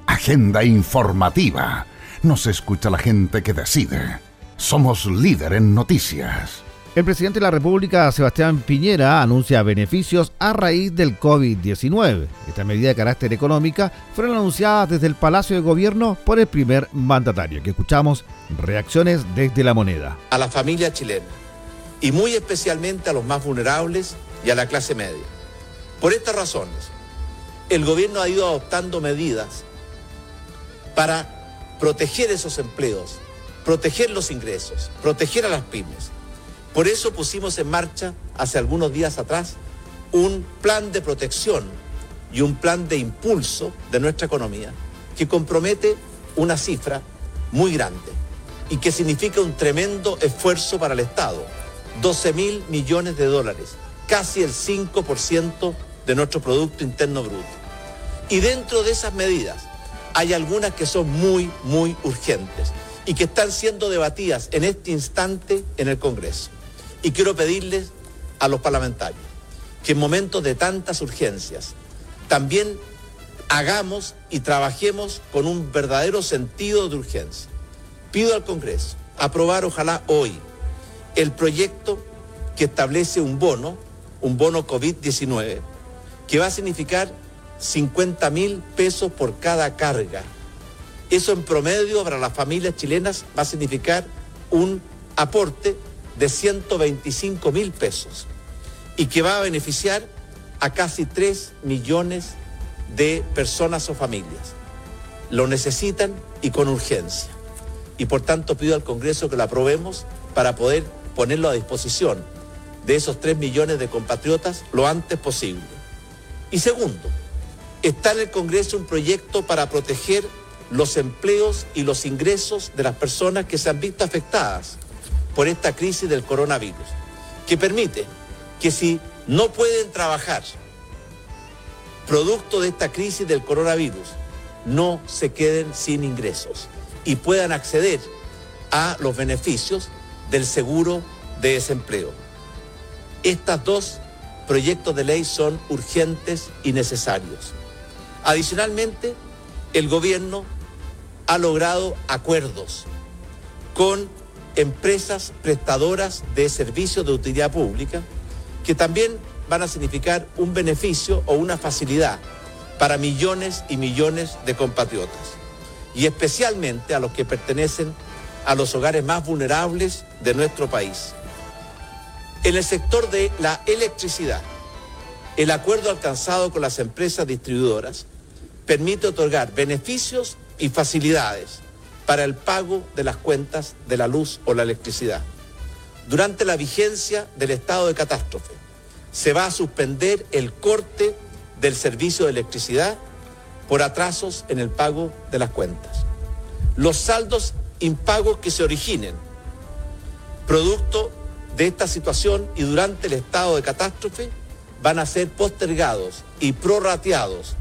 Agenda informativa. Nos escucha la gente que decide. Somos líder en noticias. El presidente de la República, Sebastián Piñera, anuncia beneficios a raíz del COVID-19. Esta medida de carácter económica fueron anunciadas desde el Palacio de Gobierno por el primer mandatario, que escuchamos reacciones desde la moneda. A la familia chilena y muy especialmente a los más vulnerables y a la clase media. Por estas razones, el gobierno ha ido adoptando medidas para proteger esos empleos proteger los ingresos, proteger a las pymes. Por eso pusimos en marcha hace algunos días atrás un plan de protección y un plan de impulso de nuestra economía que compromete una cifra muy grande y que significa un tremendo esfuerzo para el Estado. 12 mil millones de dólares, casi el 5% de nuestro Producto Interno Bruto. Y dentro de esas medidas hay algunas que son muy, muy urgentes y que están siendo debatidas en este instante en el Congreso. Y quiero pedirles a los parlamentarios que en momentos de tantas urgencias también hagamos y trabajemos con un verdadero sentido de urgencia. Pido al Congreso aprobar ojalá hoy el proyecto que establece un bono, un bono COVID-19, que va a significar 50 mil pesos por cada carga eso en promedio para las familias chilenas va a significar un aporte de 125 mil pesos y que va a beneficiar a casi 3 millones de personas o familias. Lo necesitan y con urgencia. Y por tanto pido al Congreso que lo aprobemos para poder ponerlo a disposición de esos 3 millones de compatriotas lo antes posible. Y segundo, está en el Congreso un proyecto para proteger los empleos y los ingresos de las personas que se han visto afectadas por esta crisis del coronavirus, que permite que si no pueden trabajar producto de esta crisis del coronavirus, no se queden sin ingresos y puedan acceder a los beneficios del seguro de desempleo. Estos dos proyectos de ley son urgentes y necesarios. Adicionalmente, el gobierno ha logrado acuerdos con empresas prestadoras de servicios de utilidad pública que también van a significar un beneficio o una facilidad para millones y millones de compatriotas y especialmente a los que pertenecen a los hogares más vulnerables de nuestro país. En el sector de la electricidad, el acuerdo alcanzado con las empresas distribuidoras permite otorgar beneficios y facilidades para el pago de las cuentas de la luz o la electricidad. Durante la vigencia del estado de catástrofe, se va a suspender el corte del servicio de electricidad por atrasos en el pago de las cuentas. Los saldos impagos que se originen producto de esta situación y durante el estado de catástrofe van a ser postergados y prorrateados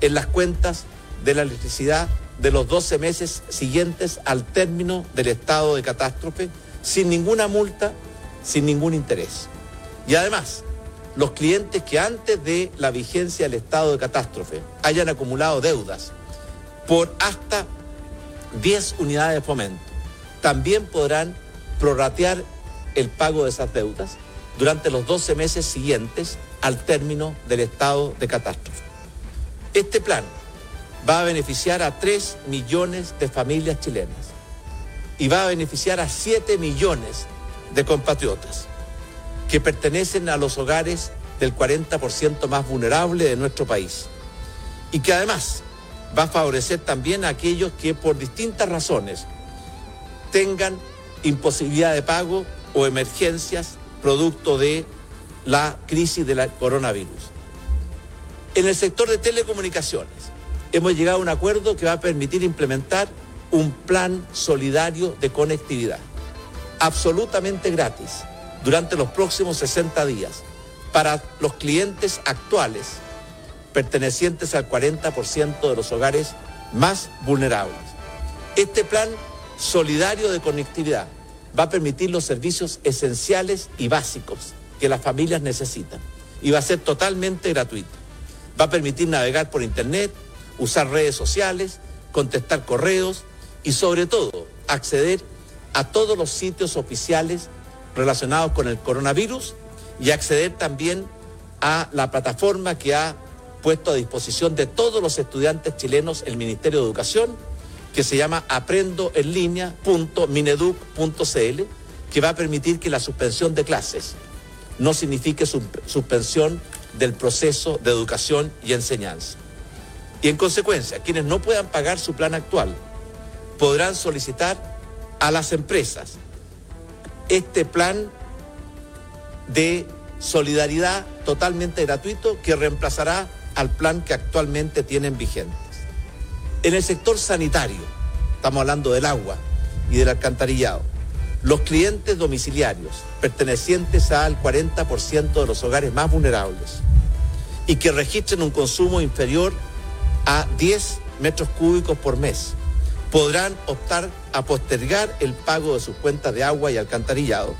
en las cuentas de la electricidad de los 12 meses siguientes al término del estado de catástrofe sin ninguna multa, sin ningún interés. Y además, los clientes que antes de la vigencia del estado de catástrofe hayan acumulado deudas por hasta 10 unidades de fomento, también podrán prorratear el pago de esas deudas durante los 12 meses siguientes al término del estado de catástrofe. Este plan va a beneficiar a 3 millones de familias chilenas y va a beneficiar a 7 millones de compatriotas que pertenecen a los hogares del 40% más vulnerable de nuestro país y que además va a favorecer también a aquellos que por distintas razones tengan imposibilidad de pago o emergencias producto de la crisis del coronavirus. En el sector de telecomunicaciones hemos llegado a un acuerdo que va a permitir implementar un plan solidario de conectividad, absolutamente gratis, durante los próximos 60 días, para los clientes actuales pertenecientes al 40% de los hogares más vulnerables. Este plan solidario de conectividad va a permitir los servicios esenciales y básicos que las familias necesitan y va a ser totalmente gratuito. Va a permitir navegar por Internet, usar redes sociales, contestar correos y sobre todo acceder a todos los sitios oficiales relacionados con el coronavirus y acceder también a la plataforma que ha puesto a disposición de todos los estudiantes chilenos el Ministerio de Educación que se llama aprendoenlinea.mineduc.cl, que va a permitir que la suspensión de clases no signifique suspensión del proceso de educación y enseñanza. Y en consecuencia, quienes no puedan pagar su plan actual podrán solicitar a las empresas este plan de solidaridad totalmente gratuito que reemplazará al plan que actualmente tienen vigente. En el sector sanitario, estamos hablando del agua y del alcantarillado, los clientes domiciliarios pertenecientes al 40% de los hogares más vulnerables y que registren un consumo inferior a 10 metros cúbicos por mes podrán optar a postergar el pago de sus cuentas de agua y alcantarillado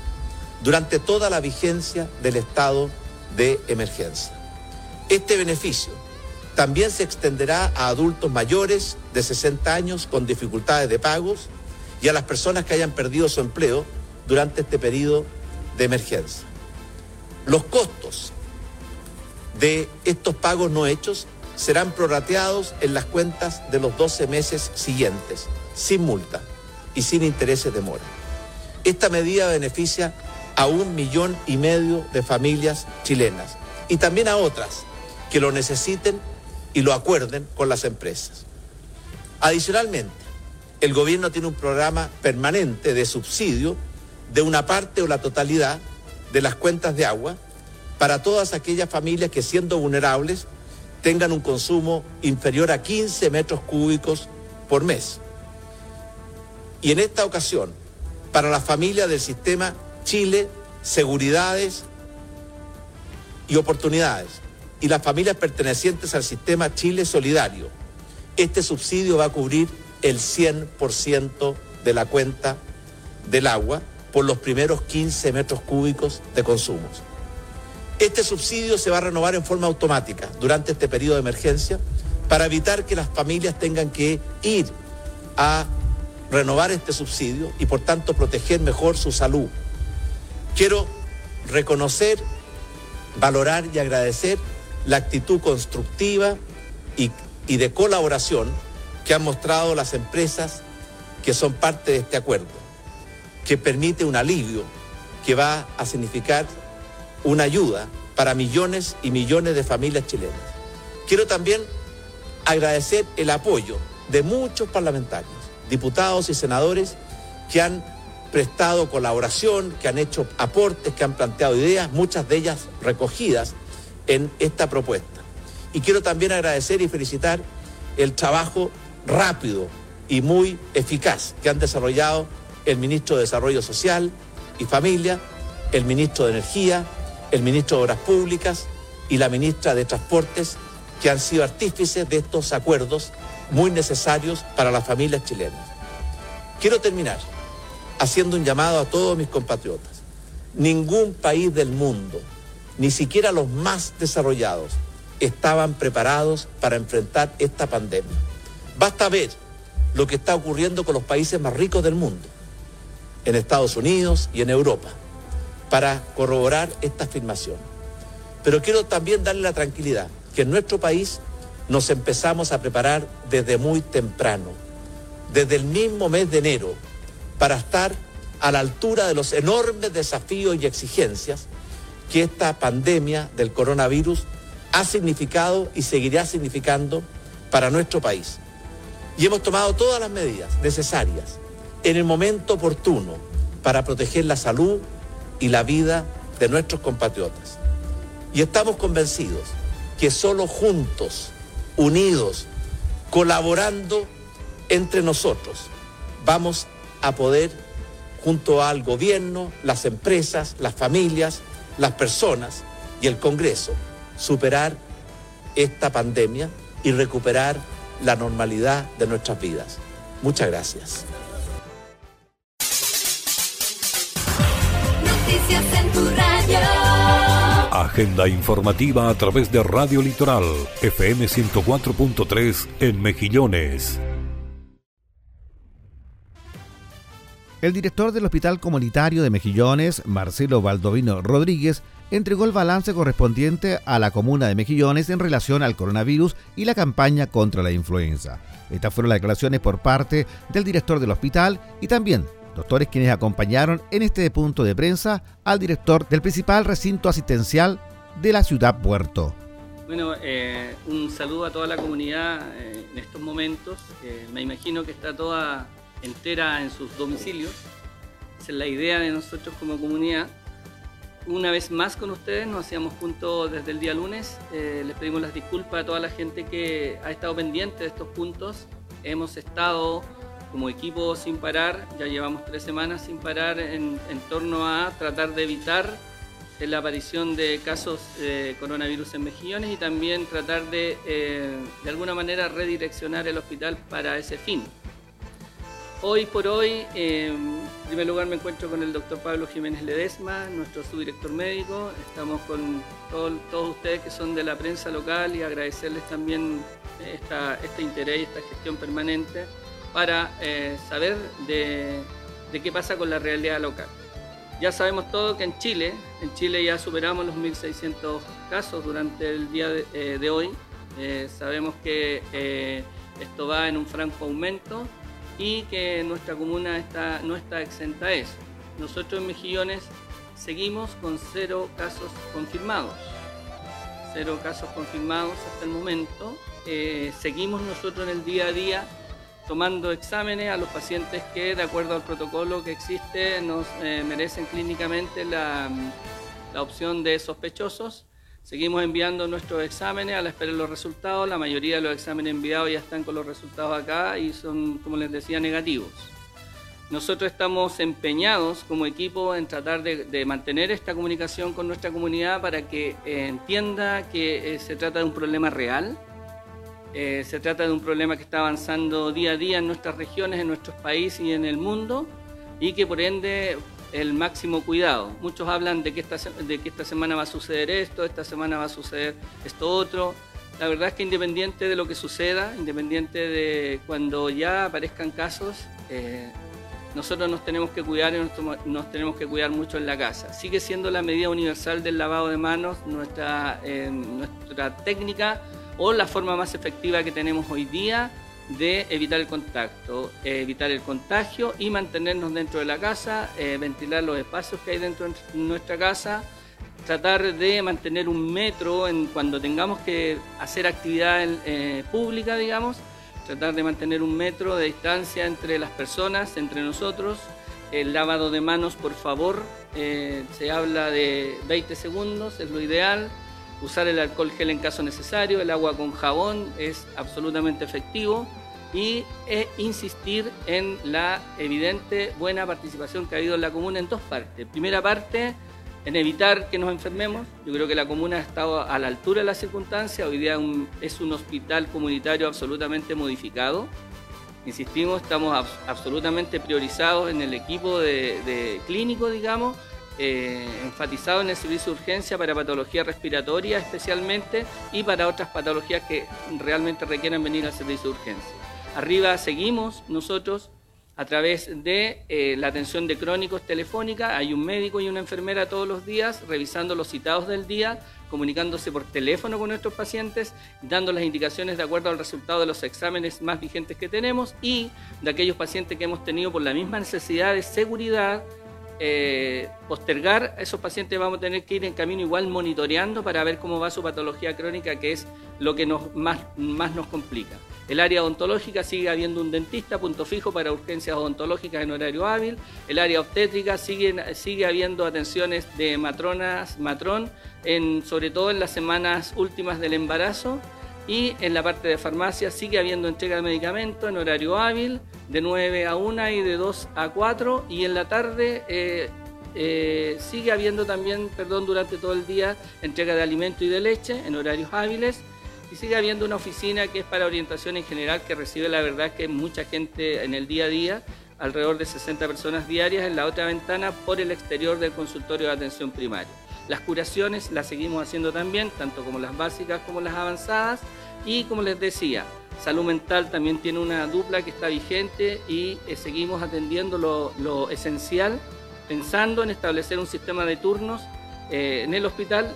durante toda la vigencia del estado de emergencia. Este beneficio también se extenderá a adultos mayores de 60 años con dificultades de pagos y a las personas que hayan perdido su empleo durante este periodo de emergencia. Los costos de estos pagos no hechos serán prorrateados en las cuentas de los 12 meses siguientes, sin multa y sin intereses de mora. Esta medida beneficia a un millón y medio de familias chilenas y también a otras que lo necesiten y lo acuerden con las empresas. Adicionalmente, el gobierno tiene un programa permanente de subsidio de una parte o la totalidad de las cuentas de agua para todas aquellas familias que siendo vulnerables tengan un consumo inferior a 15 metros cúbicos por mes. Y en esta ocasión, para las familias del sistema Chile, Seguridades y Oportunidades, y las familias pertenecientes al sistema Chile Solidario. Este subsidio va a cubrir el 100% de la cuenta del agua por los primeros 15 metros cúbicos de consumos. Este subsidio se va a renovar en forma automática durante este periodo de emergencia para evitar que las familias tengan que ir a renovar este subsidio y por tanto proteger mejor su salud. Quiero reconocer, valorar y agradecer la actitud constructiva y, de colaboración que han mostrado las empresas que son parte de este acuerdo, que permite un alivio que va a significar una ayuda para millones y millones de familias chilenas. Quiero también agradecer el apoyo de muchos parlamentarios, diputados y senadores que han prestado colaboración, que han hecho aportes, que han planteado ideas, muchas de ellas recogidas en esta propuesta. Y quiero también agradecer y felicitar el trabajo rápido y muy eficaz que han desarrollado el ministro de Desarrollo Social y Familia, el ministro de Energía, el ministro de Obras Públicas y la ministra de Transportes, que han sido artífices de estos acuerdos muy necesarios para las familias chilenas. Quiero terminar haciendo un llamado a todos mis compatriotas. Ningún país del mundo, ni siquiera los más desarrollados, estaban preparados para enfrentar esta pandemia. Basta ver lo que está ocurriendo con los países más ricos del mundo, en Estados Unidos y en Europa, para corroborar esta afirmación. Pero quiero también darle la tranquilidad que en nuestro país nos empezamos a preparar desde muy temprano, desde el mismo mes de enero, para estar a la altura de los enormes desafíos y exigencias que esta pandemia del coronavirus ha significado y seguirá significando para nuestro país. Y hemos tomado todas las medidas necesarias en el momento oportuno para proteger la salud y la vida de nuestros compatriotas. Y estamos convencidos que solo juntos, unidos, colaborando entre nosotros, vamos a poder, junto al gobierno, las empresas, las familias, las personas y el Congreso, superar esta pandemia y recuperar la normalidad de nuestras vidas. Muchas gracias. Agenda informativa a través de Radio Litoral, FM 104.3 en Mejillones. El director del Hospital Comunitario de Mejillones, Marcelo Baldovino Rodríguez, entregó el balance correspondiente a la comuna de Mejillones en relación al coronavirus y la campaña contra la influenza. Estas fueron las declaraciones por parte del director del hospital y también doctores quienes acompañaron en este punto de prensa al director del principal recinto asistencial de la ciudad Puerto. Bueno, eh, un saludo a toda la comunidad eh, en estos momentos. me imagino que está toda entera en sus domicilios. Esa es la idea de nosotros como comunidad. Una vez más con ustedes, nos hacíamos juntos desde el día lunes. Eh, les pedimos las disculpas a toda la gente que ha estado pendiente de estos puntos. Hemos estado como equipo sin parar, ya llevamos tres semanas sin parar en, torno a tratar de evitar la aparición de casos de coronavirus en Mejillones y también tratar de, eh, de alguna manera, redireccionar el hospital para ese fin. Hoy por hoy, en primer lugar me encuentro con el doctor Pablo Jiménez Ledesma, nuestro subdirector médico. Estamos con todos ustedes que son de la prensa local y agradecerles también este interés y esta gestión permanente para eh, saber de, qué pasa con la realidad local. Ya sabemos todo que en Chile, en Chile ya superamos los 1.600 casos durante el día de, eh, hoy. Eh, sabemos que esto va en un franco aumento y que nuestra comuna no está exenta a eso. Nosotros en Mejillones seguimos con cero casos confirmados. Cero casos confirmados hasta el momento. Seguimos nosotros en el día a día tomando exámenes a los pacientes que, de acuerdo al protocolo que existe, nos eh, merecen clínicamente la, la opción de sospechosos Seguimos enviando nuestros exámenes a la espera de los resultados. La mayoría de los exámenes enviados ya están con los resultados acá y son, como les decía, negativos. Nosotros estamos empeñados como equipo en tratar de, mantener esta comunicación con nuestra comunidad para que eh, entienda que eh, se trata de un problema real, eh, se trata de un problema que está avanzando día a día en nuestras regiones, en nuestros países y en el mundo y que por ende el máximo cuidado. Muchos hablan de que, esta, de que esta semana va a suceder esto, esta semana va a suceder esto otro. La verdad es que independiente de lo que suceda, independiente de cuando ya aparezcan casos, eh, nosotros nos tenemos que cuidar y nos, tenemos que cuidar mucho en la casa. Sigue siendo la medida universal del lavado de manos nuestra, eh, nuestra técnica o la forma más efectiva que tenemos hoy día de evitar el contacto, evitar el contagio y mantenernos dentro de la casa, eh, ventilar los espacios que hay dentro de nuestra casa, tratar de mantener un metro en cuando tengamos que hacer actividad eh, pública, digamos, tratar de mantener un metro de distancia entre las personas, entre nosotros, El lavado de manos, por favor, eh, se habla de 20 segundos, es lo ideal. Usar el alcohol gel en caso necesario, el agua con jabón es absolutamente efectivo y e insistir en la evidente buena participación que ha habido en la comuna en dos partes. Primera parte, en evitar que nos enfermemos. Yo creo que la comuna ha estado a la altura de las circunstancias. Hoy día es un hospital comunitario absolutamente modificado. Insistimos, estamos absolutamente priorizados en el equipo de, clínico, digamos, eh, enfatizado en el servicio de urgencia para patología respiratoria especialmente y para otras patologías que realmente requieren venir al servicio de urgencia. Arriba seguimos nosotros a través de eh, la atención de crónicos telefónica. Hay un médico y una enfermera todos los días revisando los citados del día, comunicándose por teléfono con nuestros pacientes, dando las indicaciones de acuerdo al resultado de los exámenes más vigentes que tenemos y de aquellos pacientes que hemos tenido por la misma necesidad de seguridad. Eh, postergar a esos pacientes vamos a tener que ir en camino igual monitoreando para ver cómo va su patología crónica, que es lo que más, más nos complica. El área odontológica sigue habiendo un dentista, punto fijo para urgencias odontológicas en horario hábil. El área obstétrica sigue, sigue habiendo atenciones de matronas, matrón, en, sobre todo en las semanas últimas del embarazo. Y en la parte de farmacia sigue habiendo entrega de medicamentos en horario hábil, de 9 a 1 y de 2 a 4. Y en la tarde eh, eh, sigue habiendo también, perdón, durante todo el día entrega de alimento y de leche en horarios hábiles y sigue habiendo una oficina que es para orientación en general que recibe la verdad que mucha gente en el día a día, alrededor de 60 personas diarias en la otra ventana por el exterior del consultorio de atención primaria. Las curaciones las seguimos haciendo también, tanto como las básicas como las avanzadas. Y como les decía, salud mental también tiene una dupla que está vigente y eh, seguimos atendiendo lo, esencial, pensando en establecer un sistema de turnos eh, en el hospital.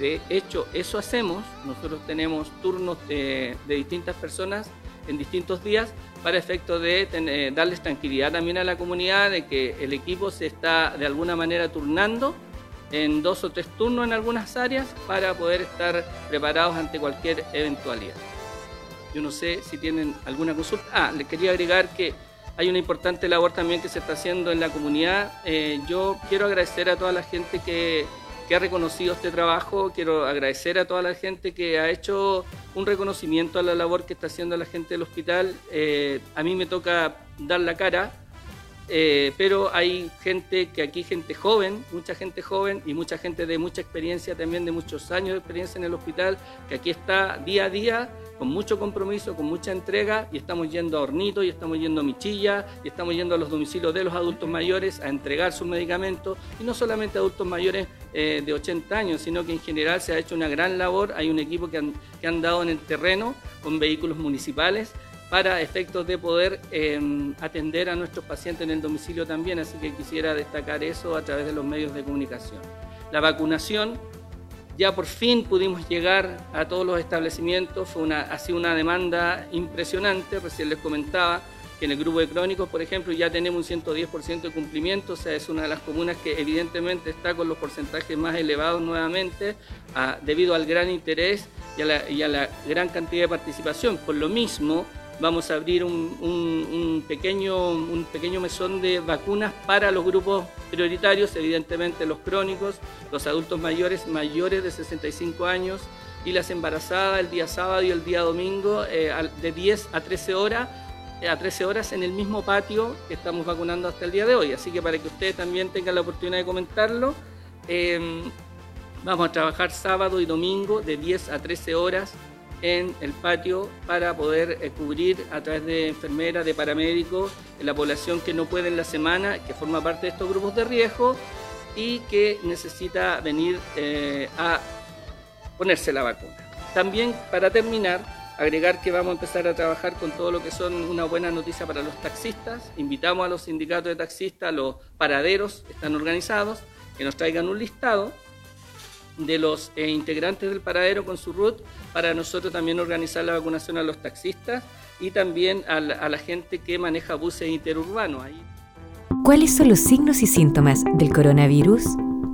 De hecho, eso hacemos. Nosotros tenemos turnos de, distintas personas en distintos días para efecto de eh, darles tranquilidad también a la comunidad de que el equipo se está de alguna manera turnando en dos o tres turnos en algunas áreas para poder estar preparados ante cualquier eventualidad. Yo no sé si tienen alguna consulta. Ah, les quería agregar que hay una importante labor también que se está haciendo en la comunidad. Eh, yo quiero agradecer a toda la gente que que ha reconocido este trabajo. Quiero agradecer a toda la gente que ha hecho un reconocimiento a la labor que está haciendo la gente del hospital. Eh, a mí me toca dar la cara, eh, pero hay gente que aquí, gente joven, mucha gente joven y mucha gente de mucha experiencia también, de muchos años de experiencia en el hospital, que aquí está día a día con mucho compromiso, con mucha entrega y estamos yendo a Hornito y estamos yendo a Michilla y estamos yendo a los domicilios de los adultos mayores a entregar sus medicamentos y no solamente adultos mayores eh, de 80 años, sino que en general se ha hecho una gran labor, hay un equipo que han, dado en el terreno con vehículos municipales para efectos de poder em, atender a nuestros pacientes en el domicilio también, así que quisiera destacar eso a través de los medios de comunicación. La vacunación ya por fin pudimos llegar a todos los establecimientos, fue una, ha sido una demanda impresionante, recién les comentaba que en el grupo de crónicos, por ejemplo, ya tenemos un 110% de cumplimiento, o sea, es una de las comunas que evidentemente está con los porcentajes más elevados nuevamente, debido al gran interés y a, la, y a la gran cantidad de participación. Por lo mismo, vamos a abrir un, pequeño, mesón de vacunas para los grupos prioritarios, evidentemente los crónicos, los adultos mayores mayores de 65 años y las embarazadas el día sábado y el día domingo eh, de 10 a 13 horas eh, a 13 horas en el mismo patio que estamos vacunando hasta el día de hoy. Así que para que ustedes también tengan la oportunidad de comentarlo, em, vamos a trabajar sábado y domingo de 10 a 13 horas en el patio para poder eh, cubrir a través de enfermeras, de paramédicos, la población que no puede en la semana, que forma parte de estos grupos de riesgo y que necesita venir eh, a ponerse la vacuna. También, para terminar, agregar que vamos a empezar a trabajar con todo lo que son una buena noticia para los taxistas. Invitamos a los sindicatos de taxistas, los paraderos están organizados, que nos traigan un listado de los eh, integrantes del paradero con su RUT para nosotros también organizar la vacunación a los taxistas y también a la, gente que maneja buses interurbanos. Ahí. ¿Cuáles son los signos y síntomas del coronavirus?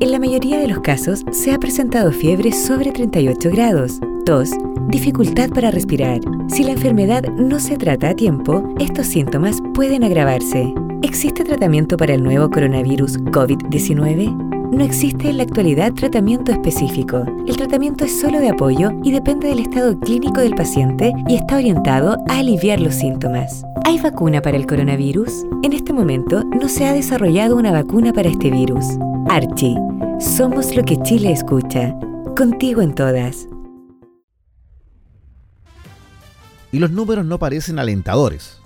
En la mayoría de los casos se ha presentado fiebre sobre 38 grados, tos, dificultad para respirar. Si la enfermedad no se trata a tiempo, estos síntomas pueden agravarse. ¿Existe tratamiento para el nuevo coronavirus COVID-19? No existe en la actualidad tratamiento específico. El tratamiento es solo de apoyo y depende del estado clínico del paciente y está orientado a aliviar los síntomas. ¿Hay vacuna para el coronavirus? En este momento no se ha desarrollado una vacuna para este virus. Archie, somos lo que Chile escucha. Contigo en todas. Y los números no parecen alentadores.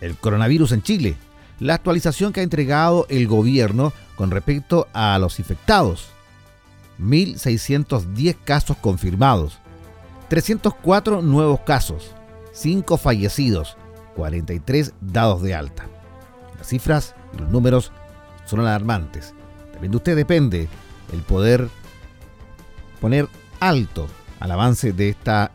El coronavirus en Chile la actualización que ha entregado el gobierno con respecto a los infectados. 1.610 casos confirmados, 304 nuevos casos, 5 fallecidos, 43 dados de alta. Las cifras, los números son alarmantes. También de usted depende el poder poner alto al avance de esta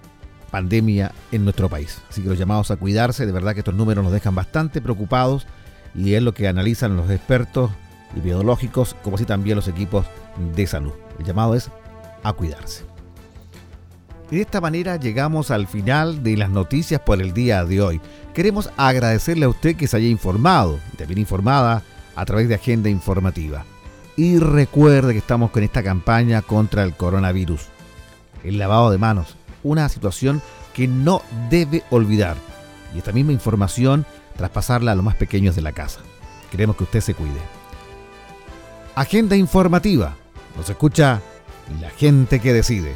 pandemia en nuestro país. Así que los llamados a cuidarse, de verdad que estos números nos dejan bastante preocupados y es lo que analizan los expertos epidemiológicos, como así también los equipos de salud. El llamado es a cuidarse. Y de esta manera llegamos al final de las noticias por el día de hoy. Queremos agradecerle a usted que se haya informado, también informada a través de Agenda Informativa. Y recuerde que estamos con esta campaña contra el coronavirus. El lavado de manos, una situación que no debe olvidar. Y esta misma información traspasarla a los más pequeños de la casa. Queremos que usted se cuide. Agenda informativa. Nos escucha la gente que decide.